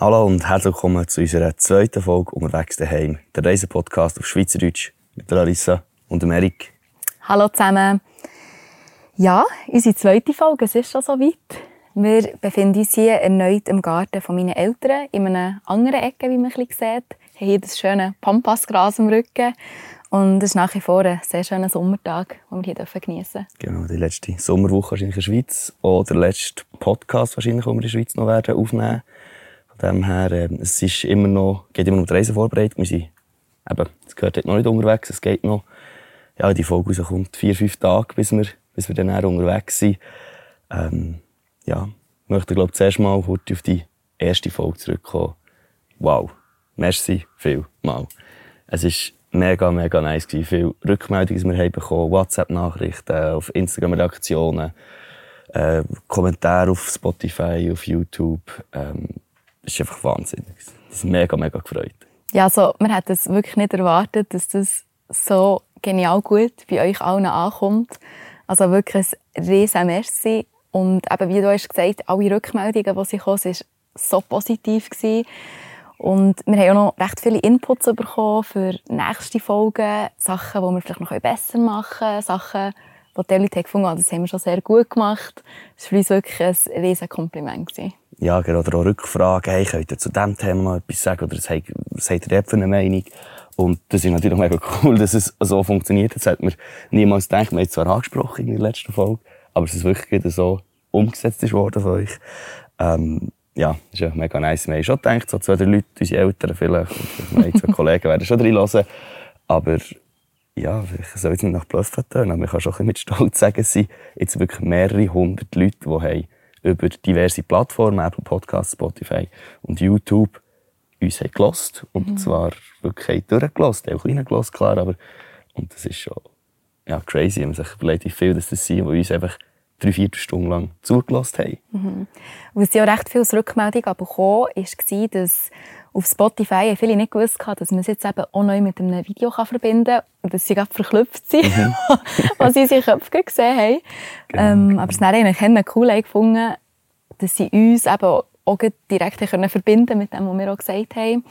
Hallo und herzlich willkommen zu unserer zweiten Folge «Unterwegs daheim», der Reisepodcast auf Schweizerdeutsch mit Larissa und Erik. Hallo zusammen. Ja, unsere zweite Folge, es ist schon so weit. Wir befinden uns hier erneut im Garten von meinen Eltern, in einer anderen Ecke, wie man ein sieht. Wir haben hier das schöne Pampasgras am Rücken. Und es ist nach wie vor ein sehr schöner Sommertag, den wir hier geniessen dürfen. Genau, die letzte Sommerwoche wahrscheinlich in der Schweiz. Oder der letzte Podcast wahrscheinlich, den wir in der Schweiz noch werden aufnehmen Von dem her, äh, es ist immer noch, geht immer noch um die Reisevorbereitung. Wir sind, eben, es gehört noch nicht unterwegs, es geht noch, ja, die Folge rauskommt vier, fünf Tage, bis wir, bis wir dann unterwegs sind. Ähm, ja, ich möchte, glaube ich, zuerst mal kurz auf die erste Folge zurückkommen. Wow. Merci viel mal. Es ist mega, mega nice gewesen. Viele Rückmeldungen, die wir haben bekommen, WhatsApp-Nachrichten, auf Instagram-Reaktionen, äh, Kommentare auf Spotify, auf YouTube. Ähm, das ist einfach wahnsinnig. Das ist mega, mega gefreut. Ja, also, wir hätten es wirklich nicht erwartet, dass das so genial gut bei euch allen ankommt. Also wirklich ein riesen Merci. Und eben, wie du hast gesagt, alle Rückmeldungen, die sie kamen, waren so positiv. Und wir haben auch noch recht viele Inputs bekommen für nächste Folgen. Sachen, die wir vielleicht noch besser machen können. Sachen, die die Leute gefunden haben, das haben wir schon sehr gut gemacht. Das war für uns wirklich ein riesiges Kompliment. Ja, oder auch Rückfragen. Hey, könnt ihr zu diesem Thema noch etwas sagen? Oder was habt ihr für eine Meinung? Und das ist natürlich mega cool, dass es so funktioniert. Das hat man niemals gedacht. Wir haben es zwar angesprochen in der letzten Folge, aber es ist wirklich so umgesetzt worden von euch. Ähm, ja, das ist ja mega nice. Wir haben schon gedacht, so zwei, drei Leute, unsere Eltern vielleicht, und zwei Kollegen werden schon reinhören. Aber ja, ich soll jetzt nicht nach Bluff tönen, aber ich kann schon ein mit Stolz sagen, es sind jetzt wirklich mehrere hundert Leute, die haben über diverse Plattformen, Apple Podcasts, Spotify und YouTube, uns haben gelost. Und mhm. zwar wirklich durchgelost, auch kleiner gelost, klar, aber und das ist schon ja, crazy, wenn man sich überlegt, wie viel das sind, die uns einfach drei, vier Stunden lang zugelassen haben. Mhm. Was ja recht viel Rückmeldung bekommen war, dass auf Spotify viele nicht gewusst haben, dass man es jetzt eben auch neu mit einem Video verbinden kann und dass sie gerade verklüpft sind, mhm. was sie in ihren Köpfen gesehen haben. Genau. Ähm, aber es haben eigentlich cool gefunden, dass sie uns eben auch direkt können verbinden mit dem, was wir auch gesagt haben.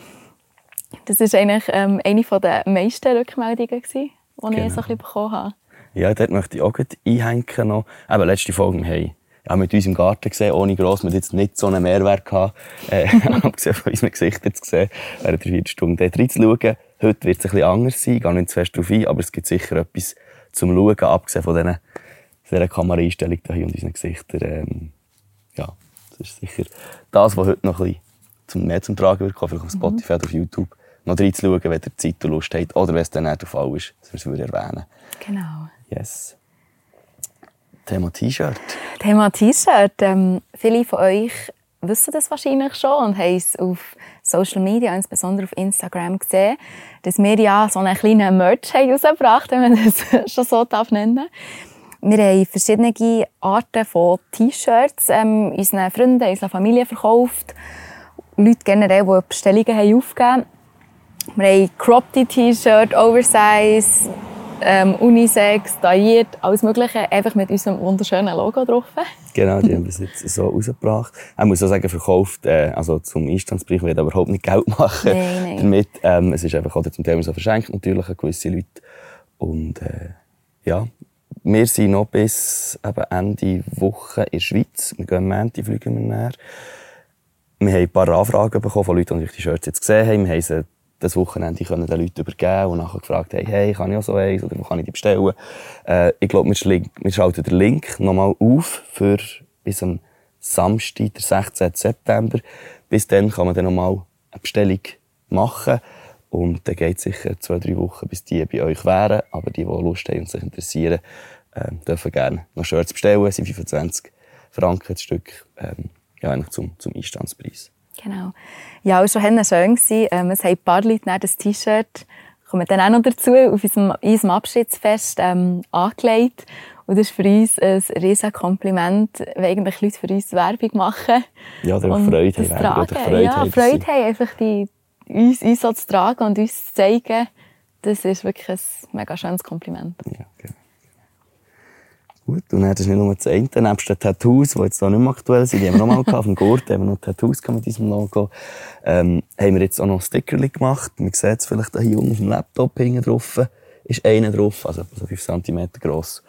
Das war eigentlich ähm, eine der meisten Rückmeldungen, die genau. ich so ein bisschen bekommen habe. Ja, dort möchte ich auch einhängen noch. Eben, letzte Folge, wir haben ja, mit uns im Garten gesehen, ohne gross, wir jetzt nicht so einen Mehrwert gehabt, äh, abgesehen von unseren Gesichtern zu sehen, während der vier Stunden dort reinzuschauen. Heute wird es ein bisschen anders sein, gar nicht zu fest darauf ein, aber es gibt sicher etwas zum Schauen, abgesehen von diesen, dieser Kameraeinstellung hier und unseren Gesichtern. Ähm, ja, das ist sicher das, was heute noch ein bisschen zum, mehr zum Tragen wird kommen, vielleicht auf Spotify oder auf YouTube, noch reinzuschauen, wenn ihr Zeit und Lust habt, oder wenn es dann nicht der Fall ist, dass wir es erwähnen. Genau. Yes. Thema T-Shirt. Thema T-Shirt. Ähm, viele von euch wissen das wahrscheinlich schon und haben es auf Social Media, insbesondere auf Instagram, gesehen, dass wir ja so einen kleinen Merch haben rausgebracht haben, wenn man das schon so darf nennen Wir haben verschiedene Arten von T-Shirts ähm, unseren Freunden, unserer Familie verkauft. Leute generell, die Bestellungen haben aufgegeben haben. Wir haben Cropped T-Shirt, Oversize, ähm, Unisex, tailliert, alles Mögliche, einfach mit unserem wunderschönen Logo drauf. Genau, die haben wir jetzt so rausgebracht. Ich muss auch sagen, verkauft, äh, also zum Einstandspreis, wir überhaupt nicht Geld machen nein, nein. damit. Ähm, es ist einfach auch zum Thema so verschenkt natürlich an gewisse Leute. Und äh, ja, wir sind noch bis eben Ende Woche in der Schweiz. Wir gehen am Montag, fliegen wir näher. Wir haben ein paar Anfragen bekommen von Leuten, die die Shirts jetzt gesehen haben. Wir haben sie das Wochenende können den Leuten übergeben und nachher gefragt haben, hey, kann ich auch so eins oder wo kann ich die bestellen? Äh, ich glaube, wir, wir schalten den Link nochmal auf für bis am Samstag, der 16. September. Bis dann kann man dann nochmal eine Bestellung machen. Und dann geht es sicher zwei, drei Wochen, bis die bei euch wären. Aber die, die Lust haben und sich interessieren, äh, dürfen gerne noch Shirts bestellen. Das sind 25 Franken das Stück. Ähm, ja, eigentlich zum, zum Einstandspreis. Genau. Ja, es war schon schön. Ähm, es haben ein paar Leute das T-Shirt, kommen dann auch noch dazu, auf unserem, unserem Abschiedsfest ähm, angelegt. Und das ist für uns ein riesiges Kompliment, wenn eigentlich Leute für uns Werbung machen. Ja, oder Freude haben. Tragen. Freude ja, haben, Freude haben, einfach die, uns, uns so zu tragen und uns zu zeigen. Das ist wirklich ein mega schönes Kompliment. Ja, genau. Gut, und das ist nicht nur das eine, nebst den Tattoos, die jetzt auch nicht mehr aktuell sind, die haben wir noch mal gehabt, auf dem Gurt haben wir noch Tattoos mit diesem Logo, ähm, haben wir jetzt auch noch Sticker gemacht. Man sieht es vielleicht hier unten auf dem Laptop hinten drauf, ist einer drauf, also so 5 cm gross,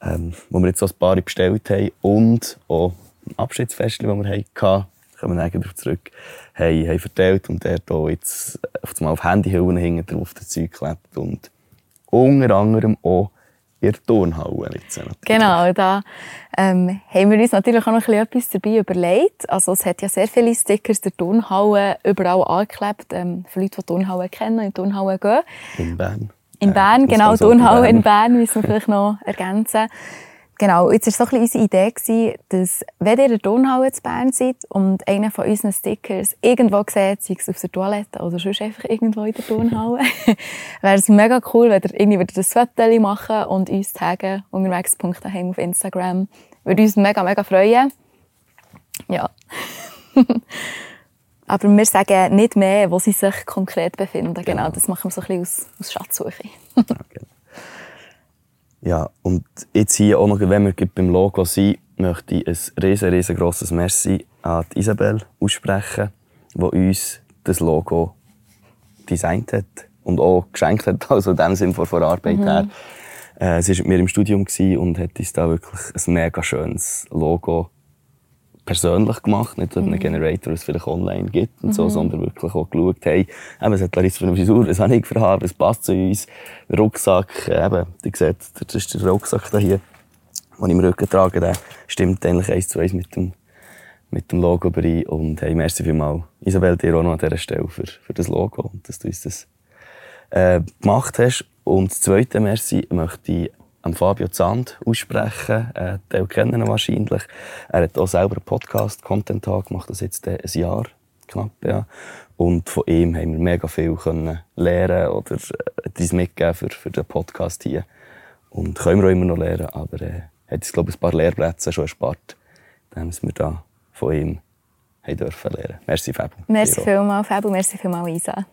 ähm, wo wir jetzt auch ein paar bestellt haben. Und auch ein Abschiedsfest, das wir hatten, kommen wir darauf zurück, haben, haben verteilt. Und der hier jetzt auf einmal auf Handyhüllen hinten drauf das Zeug geklebt und unter anderem auch in der Turnhalle. Genau, da ähm, haben wir uns natürlich auch noch etwas dabei überlegt. Also es hat ja sehr viele Stickers der Turnhalle überall angeklebt, ähm, für Leute, die Turnhalle kennen und in Turnhalle gehen. In Bern. In Bern, ja, genau, Turnhalle in Bern müssen wir vielleicht noch ergänzen. Genau, jetzt war so ein unsere Idee, gewesen, dass, wenn ihr in der Turnhalle zu Bern seid und einer von unseren Stickers irgendwo seht, sei es auf der Toilette oder sonst einfach irgendwo in der Turnhalle, wäre es mega cool, wenn ihr irgendwie das Foto machen und uns taggen, unterwegs.daheim auf Instagram. Würde uns mega, mega freuen. Ja. Aber wir sagen nicht mehr, wo sie sich konkret befinden. Genau, genau das machen wir so ein bisschen aus, aus Schatzsuche. okay. Ja, und jetzt hier auch noch, wenn wir beim Logo sind, möchte ich ein riesen, riesengroßes Merci an Isabel aussprechen, die uns das Logo designt hat und auch geschenkt hat, also in dem Sinne von der Arbeit mhm. her. Äh, sie war mit mir im Studium und hat uns da wirklich ein mega schönes Logo persönlich gemacht, nicht mhm. einen Generator, es vielleicht online gibt und mhm. so, sondern wirklich auch geschaut, hey, eben, es hat Larissa für eine Frisur, was habe ich für Haare, es passt zu uns, der Rucksack, eben, ihr seht, das ist der Rucksack da hier, den ich im Rücken trage, der stimmt eigentlich eins zu eins mit dem, mit dem Logo bei und hey, merci vielmals, Isabel, dir auch noch an dieser Stelle für, für das Logo und dass du uns das äh, gemacht hast. Und das zweite Merci möchte ich am Fabio Zand aussprechen. Äh, den kennen ihn wahrscheinlich. Er hat auch selber einen Podcast, Content Tag, macht das jetzt äh, ein Jahr knapp, ja. Und von ihm haben wir mega viel können lernen oder äh, etwas mitgeben für, für den Podcast hier. Und können wir auch immer noch lernen, aber äh, hat uns, glaube ich, ein paar Lehrplätze schon erspart, indem wir da von ihm haben dürfen lernen. Merci, Fabio. Merci vielmals, Fabio. Merci vielmals, Isa.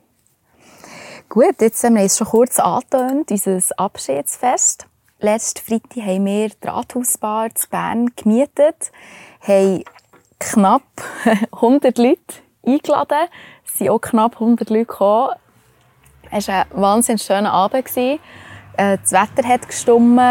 Gut, jetzt haben wir es schon kurz angetönt, unser Abschiedsfest. Letzten Freitag haben wir die Rathausbar zu Bern gemietet, haben knapp 100 Leute eingeladen. Es sind auch knapp 100 Leute gekommen. Es war ein wahnsinnig schöner Abend. Äh, das Wetter hat gestimmt,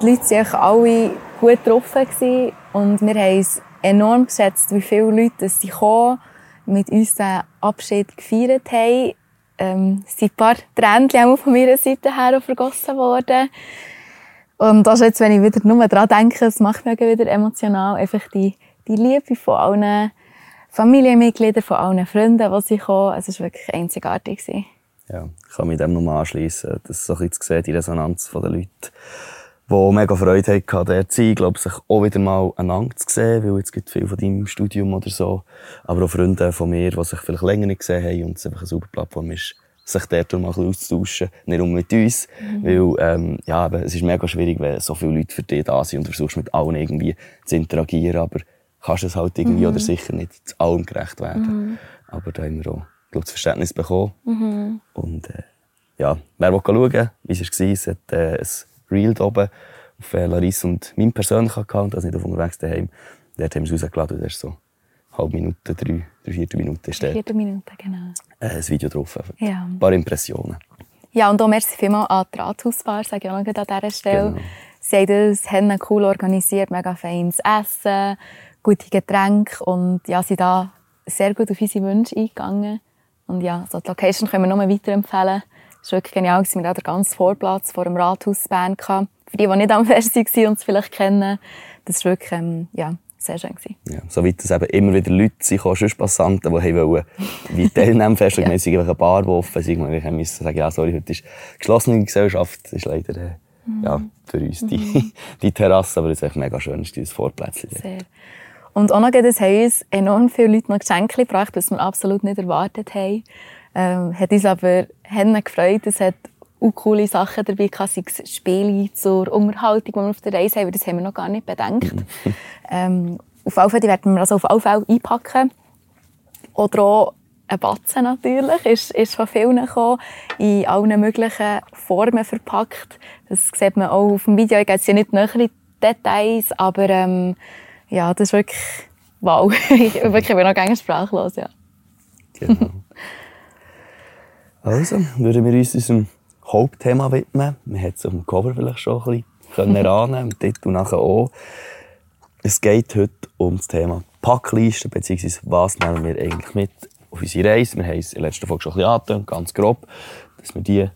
die Leute waren alle gut getroffen und wir haben es enorm geschätzt, wie viele Leute sie kommen, mit uns den Abschied gefeiert haben. Ähm, es sind ein paar Tränen von meiner Seite her vergossen worden. Und das jetzt, wenn ich wieder nur daran denke, es macht mich wieder emotional, einfach die, die Liebe von allen Familienmitgliedern, von allen Freunden, die sie kommen. Es war wirklich einzigartig. Ja, ich kann mich dem nochmal anschließen. Das ist so ein zu sehen, die Resonanz der Leute, die mega Freude hatten, dort zu sein. Ich glaube, sich auch wieder mal einander zu sehen, weil jetzt gibt viel von deinem Studium oder so. Aber auch Freunde von mir, die sich vielleicht länger nicht gesehen haben und es einfach eine super Plattform ist, sich dort mal ein auszutauschen. Nicht nur mit uns, mhm. weil ähm, ja, es ist mega schwierig, wenn so viele Leute für dich da sind und du versuchst mit allen irgendwie zu interagieren, aber kannst es halt irgendwie mhm. oder sicher nicht zu allem gerecht werden. Mhm. Aber da haben wir auch glaub, das Verständnis bekommen. Mhm. Und äh, ja, wer will schauen, wie es war, es hat äh, ein Reel da oben auf äh, Larissa und meinem persönlichen Account, also nicht auf unterwegs daheim. Dort haben wir es rausgeladen, das ist so halbe Minute, drei, drei vierte Minute ist der. Vierte Minute, genau. Äh, ein Video drauf. Ja. Ein paar Impressionen. Ja, und auch merci vielmals an die Rathausbar, sage ich auch noch an dieser Stelle. Genau. Sie haben das haben cool organisiert, mega feines Essen, gute Getränke und ja, sind da sehr gut auf unsere Wünsche eingegangen. Und ja, so die Location können wir nur weiterempfehlen. Es war wirklich genial. Wir hatten den ganzen Vorplatz vor dem Rathaus Bern. Für die, die nicht am Fest waren und es vielleicht kennen, das war wirklich ähm, ja, sehr schön. Gewesen. Ja, so weit, dass eben immer wieder Leute sind, sonst Passanten, die wollen, wie teilnehmen fest, ja. wir eine Bar offen sind, wir müssen sagen, ja, sorry, heute ist geschlossene Gesellschaft, das ist leider, äh, mhm. ja, für uns die, mhm. die Terrasse, aber es ist echt mega schön, ist dieses Vorplätzchen. Sehr. Und auch noch, es haben uns enorm viele Leute noch Geschenke gebracht, was wir absolut nicht erwartet haben. Ähm, hat uns aber gefreut, es hat auch coole Sachen dabei, sei es Spiele zur Unterhaltung, die wir auf der Reise haben, das haben wir noch gar nicht bedenkt. ähm, auf alle Fälle werden wir also auf alle Fälle einpacken. Oder auch ein Batzen natürlich, ist, ist von vielen gekommen, in allen möglichen Formen verpackt. Das sieht man auch auf dem Video, ich gehe jetzt nicht näher in Details, aber ähm, ja, das ist wirklich wow. ich, wirklich, ich bin noch gerne sprachlos, ja. Genau. also, würden wir uns unserem Hauptthema widmen. Wir hätten es auf dem Cover vielleicht schon ein bisschen erahnen, im Titel nachher auch. Es geht heute um das Thema Packliste, beziehungsweise was nehmen wir eigentlich mit auf unsere Reise. Wir haben es in der letzten Folge schon ein bisschen angetan, ganz grob, dass wir die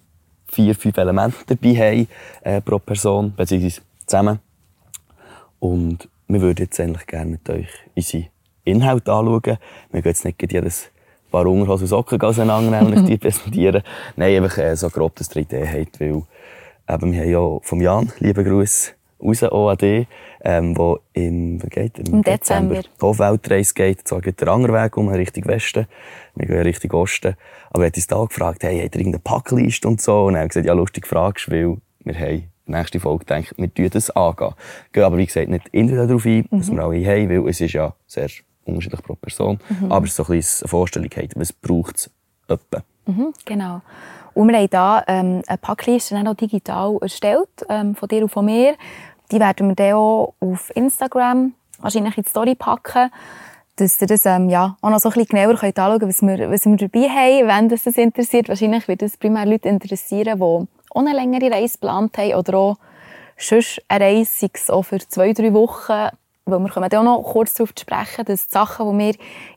vier, fünf Elemente dabei haben äh, pro Person, beziehungsweise zusammen. Und wir würden jetzt eigentlich gerne mit euch unsere Inhalte anschauen. Wir gehen jetzt nicht jedes Paar Unterhosen und Socken auseinandernehmen und die präsentieren. Nein, einfach äh, so grob, dass ihr Idee habt, weil eben, wir haben ja vom Jan, liebe Grüße, raus OAD, ähm, wo im, geht, im, Im Dezember, Dezember geht. Zwar geht der andere Weg um, Richtung Westen. Wir gehen Richtung Osten. Aber er hat uns da gefragt, hey, hat er irgendeine Packliste und so? Und er hat gesagt, ja, lustig fragst, weil wir haben nächste Folge gedacht, wir tun das angehen. Gehen aber, wie gesagt, nicht individuell darauf ein, mhm. dass wir alle haben, weil es ist ja sehr unterschiedlich pro Person. Mhm. Aber es ist so ein bisschen eine Vorstellung, was braucht es etwa. Mhm, genau. Und wir haben hier ähm, eine Packliste auch digital erstellt, ähm, von dir und von mir. Die werden wir dann auch auf Instagram wahrscheinlich in die Story packen, dass ihr das ähm, ja, auch noch so ein bisschen genauer könnt anschauen könnt, was wir, was wir dabei haben, wenn das, das interessiert. Wahrscheinlich wird es primär Leute interessieren, die auch eine längere Reise geplant haben oder auch sonst eine Reise, sei es auch für zwei, drei Wochen. Weil wir kommen auch noch kurz darauf zu sprechen, dass die Sachen, die wir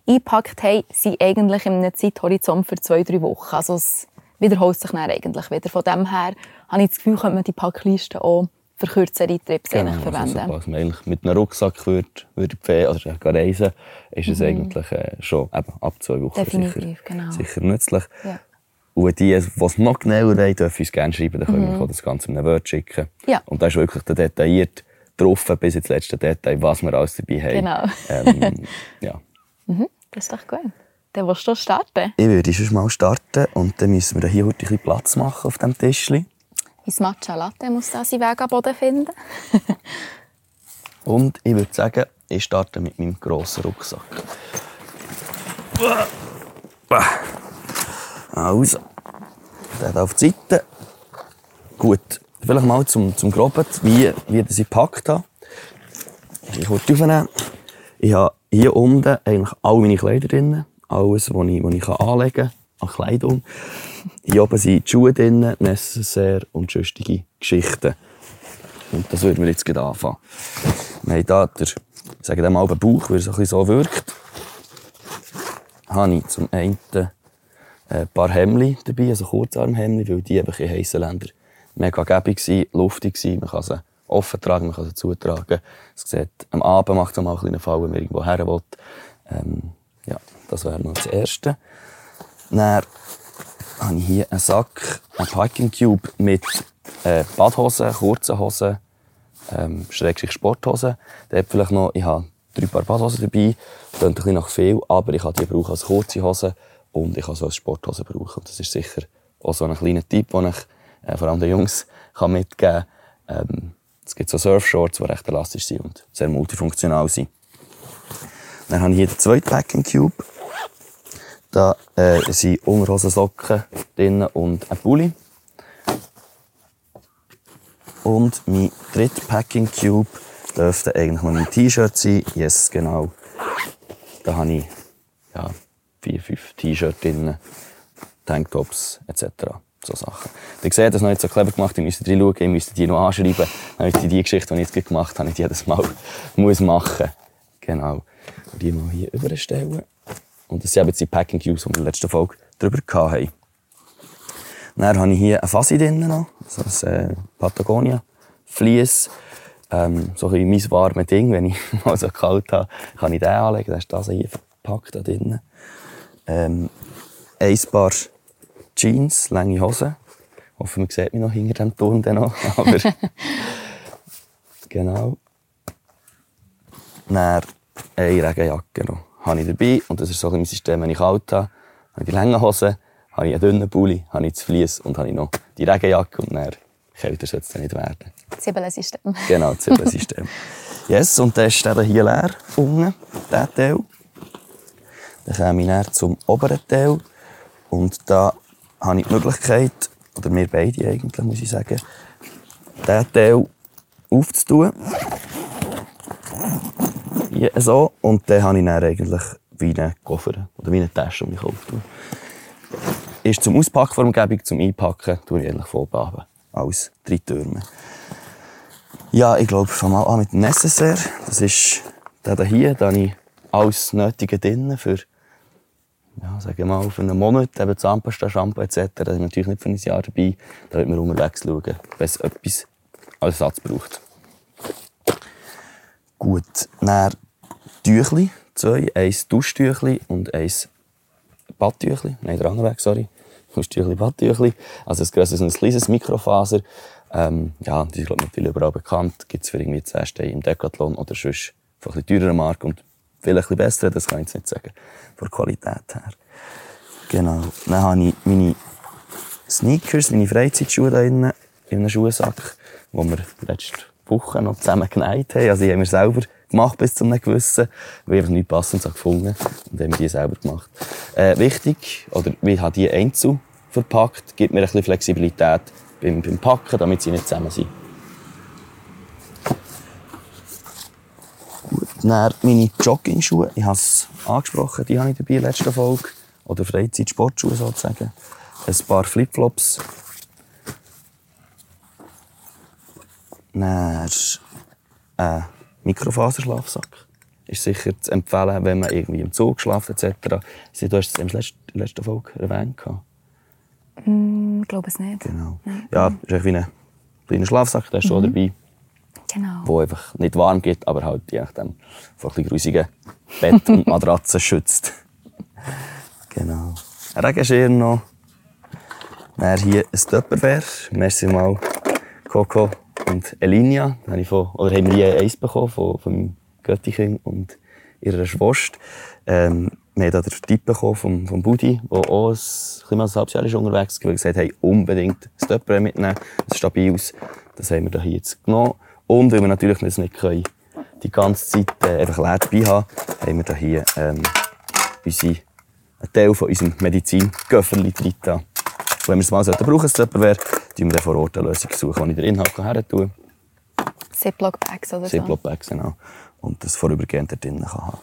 eingepackt haben, sind eigentlich in einem Zeithorizont für zwei, drei Wochen. Also es wiederholt sich dann eigentlich wieder. Von dem her habe ich das Gefühl, könnte man die Packliste auch für kürzere Trips genau, eigentlich verwenden. Also, was man eigentlich mit einem Rucksack würde, würde also reisen ist es mhm. eigentlich äh, schon eben, ab zwei Wochen Definitiv, sicher, genau. sicher nützlich. Ja. Und die, die es noch genauer wollen, dürfen uns gerne schreiben, dann können mhm. wir das Ganze in einem Word schicken. Ja. Und da ist wirklich detailliert drauf, bis ins letzte Detail, was wir alles dabei haben. Genau. Ähm, ja. Mhm, das ist doch gut. Dann willst du starten? Ich würde schon mal starten und dann müssen wir hier heute ein bisschen Platz machen auf dem Tischchen. Mein Matcha Latte muss da seinen Weg am Boden finden. Und ich würde sagen, ich starte mit meinem grossen Rucksack. Also, der auf die Seite. Gut, vielleicht mal zum, zum Groben, wie, wie ich gepackt habe. Ich kurz aufnehmen. Ich habe hier unten eigentlich alle meine Kleider drin. Alles, was ich, was ich anlegen kann an Kleidung. Hier oben sind die Schuhe drin, Necessaire und sonstige Geschichten. Und das würden wir jetzt gerade anfangen. Wir haben hier, der, sagen wir mal, den Bauch, weil so, ein so wirkt. Habe ich zum einen ein paar Hemden dabei, also Kurzarmhemden, weil die einfach in heißen Ländern mega gäbig sind, luftig sind. Man kann sie offen tragen, man kann sie zutragen. Es sieht, am Abend macht es mal einen Fall, wenn man irgendwo her will. Ähm, ja, das wäre noch das Erste. Dann habe ich hier einen Sack, einen Packing Cube mit äh, Badhosen, kurzen Hosen, ähm, Schrägstrich Sporthosen. Da vielleicht noch, ich habe drei Paar Badhosen dabei. Das klingt ein bisschen nach viel, aber ich kann die brauchen als kurze Hose und ich kann sie als Sporthose brauchen. Das ist sicher auch so ein kleiner Tipp, den ich äh, vor allem den Jungs kann mitgeben. Ähm, es gibt so Surfshorts, die recht elastisch sind und sehr multifunktional sind. Dann habe ich hier den zweiten Packing Cube. Da äh, sind Unterhosen, Socken drin und ein Pulli. Und mein dritter Packing Cube dürfte eigentlich noch mein T-Shirt sein. Yes, genau. Da habe ich ja, vier, fünf T-Shirts drin, Tanktops etc. So Sachen. Ihr seht, das noch nicht so clever gemacht. Ihr müsst reinschauen, ihr müsst die noch anschreiben. Dann ich die Geschichte, die ich jetzt gemacht habe, nicht jedes Mal muss machen. Genau. Und die mal hier überstellen. Und das sind eben die Packing Cubes, die wir in der letzten Folge darüber hatten. Dann habe ich hier eine Fasi drin noch, so ein äh, Patagonia Fleece. Ähm, so ein mein warmes Ding, wenn ich mal so kalt habe, kann ich den anlegen. Dann ist das hier verpackt da drin. Ähm, ein Paar Jeans, lange Hosen. Ich hoffe, man sieht mich noch hinter dem Turm noch. Aber genau. Dann eine Regenjacke noch habe ich dabei. Und das ist so mein System, wenn ich kalt habe, habe ich die langen Hosen, habe ich einen dünnen Pulli, habe ich das Vlies und habe ich noch die Regenjacke und dann kälter sollte es nicht werden. Zibbelensystem. Genau, Zibbelensystem. yes, und der ist dann hier leer, unten, dieser Teil. Dann komme ich dann zum oberen Teil und da habe ich die Möglichkeit, oder wir beide eigentlich, muss ich sagen, diesen Teil aufzutun. Hier so. Und dann habe ich dann eigentlich wie einen Koffer oder wie eine Tasche um mich Kopf tun. Ist zum Auspacken vor Umgebung, zum Einpacken, tue ich eigentlich voll. Alles drei Türme. Ja, ich glaube, fangen wir an mit dem Necessaire. Das ist der hier. Da habe ich alles Nötige drin für, ja, sagen mal, für einen Monat. Eben Zahnpasta, Shampoo etc. Da ist natürlich nicht für ein Jahr dabei. Da wird man unterwegs schauen, wenn es etwas als Ersatz braucht. Gut, dann Tüchli, zwei. Eins Duschtüchli und eins Badtüchli. Nein, der andere Weg, sorry. Duschtüchli, Badtüchli. Also ein grosses, ein kleines Mikrofaser. Ähm, ja, die ist, glaube ich, mittlerweile überall bekannt. Gibt es für irgendwie 10 Steine im Decathlon oder sonst von ein bisschen teurerer Marke und vielleicht ein bisschen besser, das kann ich jetzt nicht sagen, von der Qualität her. Genau. Dann habe ich meine Sneakers, meine Freizeitschuhe da innen, in einem Schuhsack, die wir letzte Woche noch zusammen geneigt haben. Also, die haben wir selber gemacht bis zu einem gewissen, weil ich einfach nichts passendes gefunden und haben wir die selber gemacht. Äh, wichtig, oder wir haben die einzeln verpackt, gibt mir ein bisschen Flexibilität beim, beim Packen, damit sie nicht zusammen sind. Dann meine Jogging-Schuhe, ich habe es angesprochen, die habe ich dabei in der letzten Folge. Oder Freizeit-Sportschuhe sozusagen. Ein paar Flipflops. Dann ein Mikrofaserschlafsack. Ist sicher zu empfehlen, wenn man irgendwie im Zug schlaft etc. Du hast es in der letzten Folge erwähnt. Mm, ich glaube es nicht. Genau. Ja, ist wie ein kleiner Schlafsack, der ist schon dabei. Genau. Wo einfach nicht warm geht, aber halt je nachdem vor ein grusigen Bett und Matratzen schützt. genau. Ein Regenschirm noch. Dann hier ein Tupperware. Merci mal Coco und Elinia. Da habe ich von, oder haben wir hier eins bekommen von, von meinem Göttichen und ihrer Schwester. Ähm, wir haben den Tipp bekommen vom, vom Budi, der auch ein, ein, ein halbes Jahr ist unterwegs war, gesagt hat, unbedingt das Tupperware mitnehmen. Das ist stabil. Das haben wir da hier jetzt genommen. Und weil wir natürlich das nicht können, die ganze Zeit äh, einfach leer dabei haben, haben wir hier ähm, unsere, einen Teil von unserem Medizin-Göfferli drin. Wenn wir es mal brauchen, das Tupperware, tun wir vor Ort eine Lösung suchen, die ich den Inhalt her tun Ziploc-Bags oder so. Ziploc-Bags, genau. Und das vorübergehend da drin kann haben.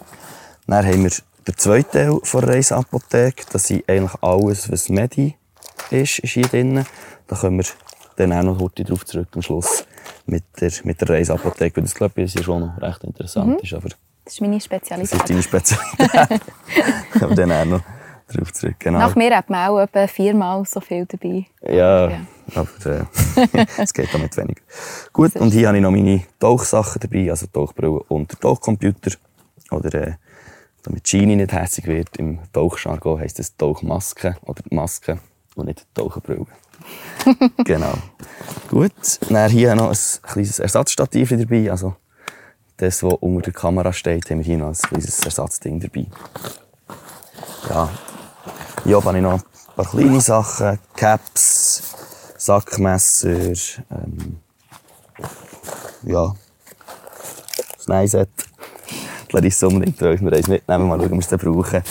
Dann haben wir den zweiten Teil der Reiseapotheke. Das ist eigentlich alles, was Medi ist, ist hier drin. Da können wir dann auch noch heute drauf zurück am Schluss mit der, mit der Reiseapotheke. Das glaube ich, ist schon noch recht interessant. Mhm. Ist, aber das ist meine Spezialität. Das ist deine Spezialität. aber dann auch noch drauf zurück. Genau. Nach mir hat man auch etwa viermal so viel dabei. Ja, ja. aber äh, es geht damit weniger. Gut, und hier habe ich noch meine Tauchsachen dabei, also Tauchbrille und der Tauchcomputer. Oder äh, damit Genie nicht hässlich wird, im Tauchjargon heisst es Tauchmaske oder Maske und nicht Taucherbrille. genau. Gut, dann hier noch ein kleines Ersatzstativ dabei. Also das, was unter der Kamera steht, haben wir hier noch ein kleines Ersatzding dabei. Ja, hier habe ich noch ein paar kleine Sachen. Caps, Sackmesser, ähm, ja, das Neiset. Larissa unbedingt euch noch eins mitnehmen, mal schauen, ob wir es brauchen.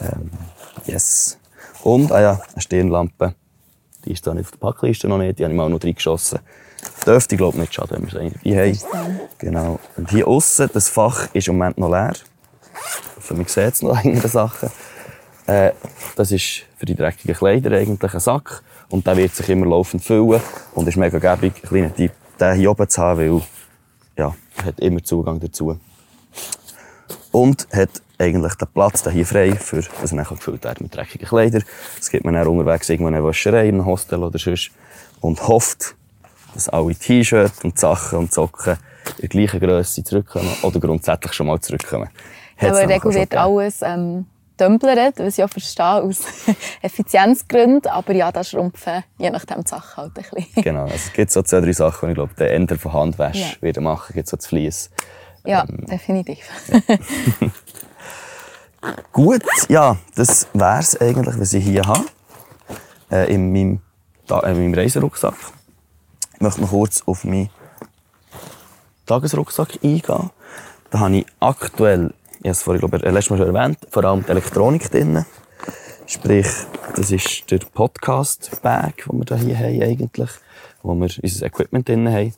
Ähm, yes. Und, ah ja, eine Stirnlampe. Die ist da nicht auf der Packliste noch nicht, die habe ich mal noch reingeschossen. Dürfte, ich glaube nicht schaden, wenn wir es dabei haben. Genau. Und hier außen, das Fach ist im Moment noch leer. Für mich sieht es noch einige Sachen. Äh, das ist für die dreckigen Kleider eigentlich ein Sack. Und der wird sich immer laufend füllen. Und ist mega gäbig, ein kleiner Tipp, den hier oben zu haben, weil, ja, hat immer Zugang dazu. Und hat eigentlich den Platz hier frei, für, dass er dann gefüllt wird mit dreckigen Kleidern. Das gibt man dann unterwegs irgendwo in eine Wäscherei, in einem Hostel oder sonst. Und hofft, dass alle T-Shirts und Sachen und Socken in der gleichen Größe zurückkommen oder grundsätzlich schon mal zurückkommen. Ja, aber in der Regel wird alles ähm, dümplert, was ich auch verstehe, aus Effizienzgründen. Aber ja, das schrumpfen je nachdem die Sachen halt ein bisschen. Genau, also es gibt so zwei, drei Sachen, die ich glaube, der Ender von Handwäsche ja. wieder machen, gibt so das Fließ. Ja, ähm, definitiv. Ja. Gut, ja, das wäre es eigentlich, was ich hier habe. Äh, in, meinem, da, in meinem Reiserucksack. Ich möchte noch kurz auf meinen Tagesrucksack eingehen. Da habe ich aktuell, ich habe es vorhin glaube ich, letztes Mal schon erwähnt, vor allem die Elektronik drin. Sprich, das ist der Podcast-Bag, den wir hier haben eigentlich, wo wir unser Equipment drin haben.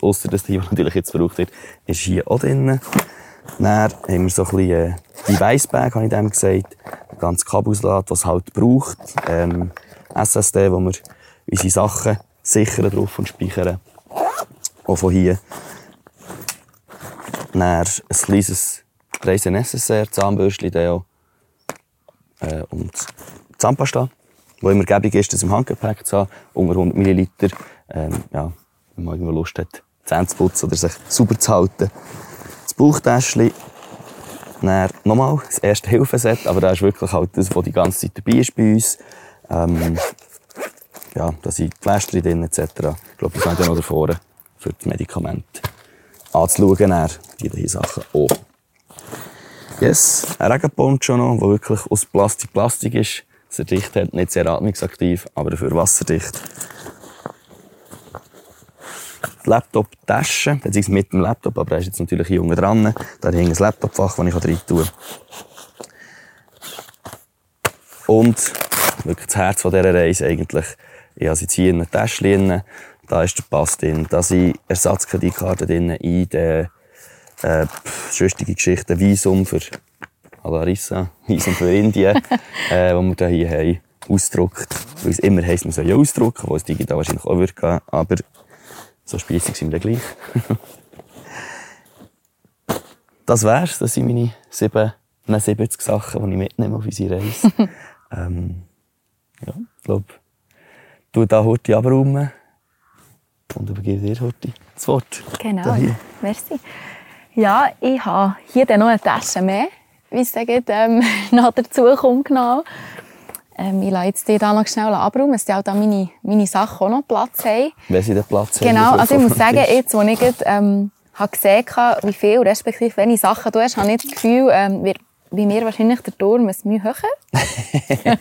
Ausser dass die natürlich jetzt verbraucht wird, ist hier auch drin. Dann haben wir so ein bisschen äh, Device-Bag, habe ich dem gesagt. Ein ganzes Kabelsalat, was halt braucht. Ähm, SSD, wo wir unsere Sachen sichern drauf und speichern. Auch von hier. Dann ein kleines Reisen SSR, Zahnbürstchen, Deo. Äh, und Zahnpasta, wo immer gäbig ist, das im Handgepäck zu haben, unter 100 Milliliter. Ähm, ja, wenn man irgendwo Lust hat, Zähne zu putzen oder sich sauber zu halten. Das Bauchtäschchen. Dann nochmal das erste Hilfeset, aber da ist wirklich halt das, was die ganze Zeit dabei ist bei uns. Ähm, ja, da sind Pflaster drin etc. Ich glaube, das haben wir noch davor für das Medikament anzuschauen. Dann, die Sachen auch. Yes, ein Regenponcho noch, der wirklich aus Plastik Plastik ist. Sehr dicht hat, nicht sehr atmungsaktiv, aber dafür wasserdicht. Die Laptop-Tasche, beziehungsweise mit dem Laptop, aber er ist jetzt natürlich hier unten dran. Da hängt ein Laptopfach, das ich rein tun kann. Und wirklich das Herz dieser Reise eigentlich. Ich habe jetzt hier in einer Tasche drin. Da ist der Pass drin. Da sind Ersatzkreditkarte drin, ID, äh, schöstige Geschichten, Visum für Larissa, Visum für Indien, äh, wo wir hier haben, ausgedruckt. Weil es immer heisst, man soll ja ausdrucken, wo es digital wahrscheinlich auch wird gehen, aber so spießig sind wir gleich. das wär's, das sind meine sieben, 70 Sachen, die ich mitnehme auf unsere Reise. ähm, ja, ich glaube, du da heute abräumen und übergebe dir heute das Wort. Genau, merci. Ja, ich habe hier dann noch eine Tasche mehr, wie es ähm, noch dazu kommt. Genau. Ähm, ich lasse jetzt die da noch schnell abräumen, dass die auch da meine, meine Sachen auch noch Platz haben. Wenn sie den Platz haben. Genau, also ich muss sagen, jetzt, wo ich ähm, habe gesehen habe, wie viel, respektive welche Sachen du hast, habe ich das Gefühl, ähm, wird bei mir wahrscheinlich der Turm ein Mühe höher.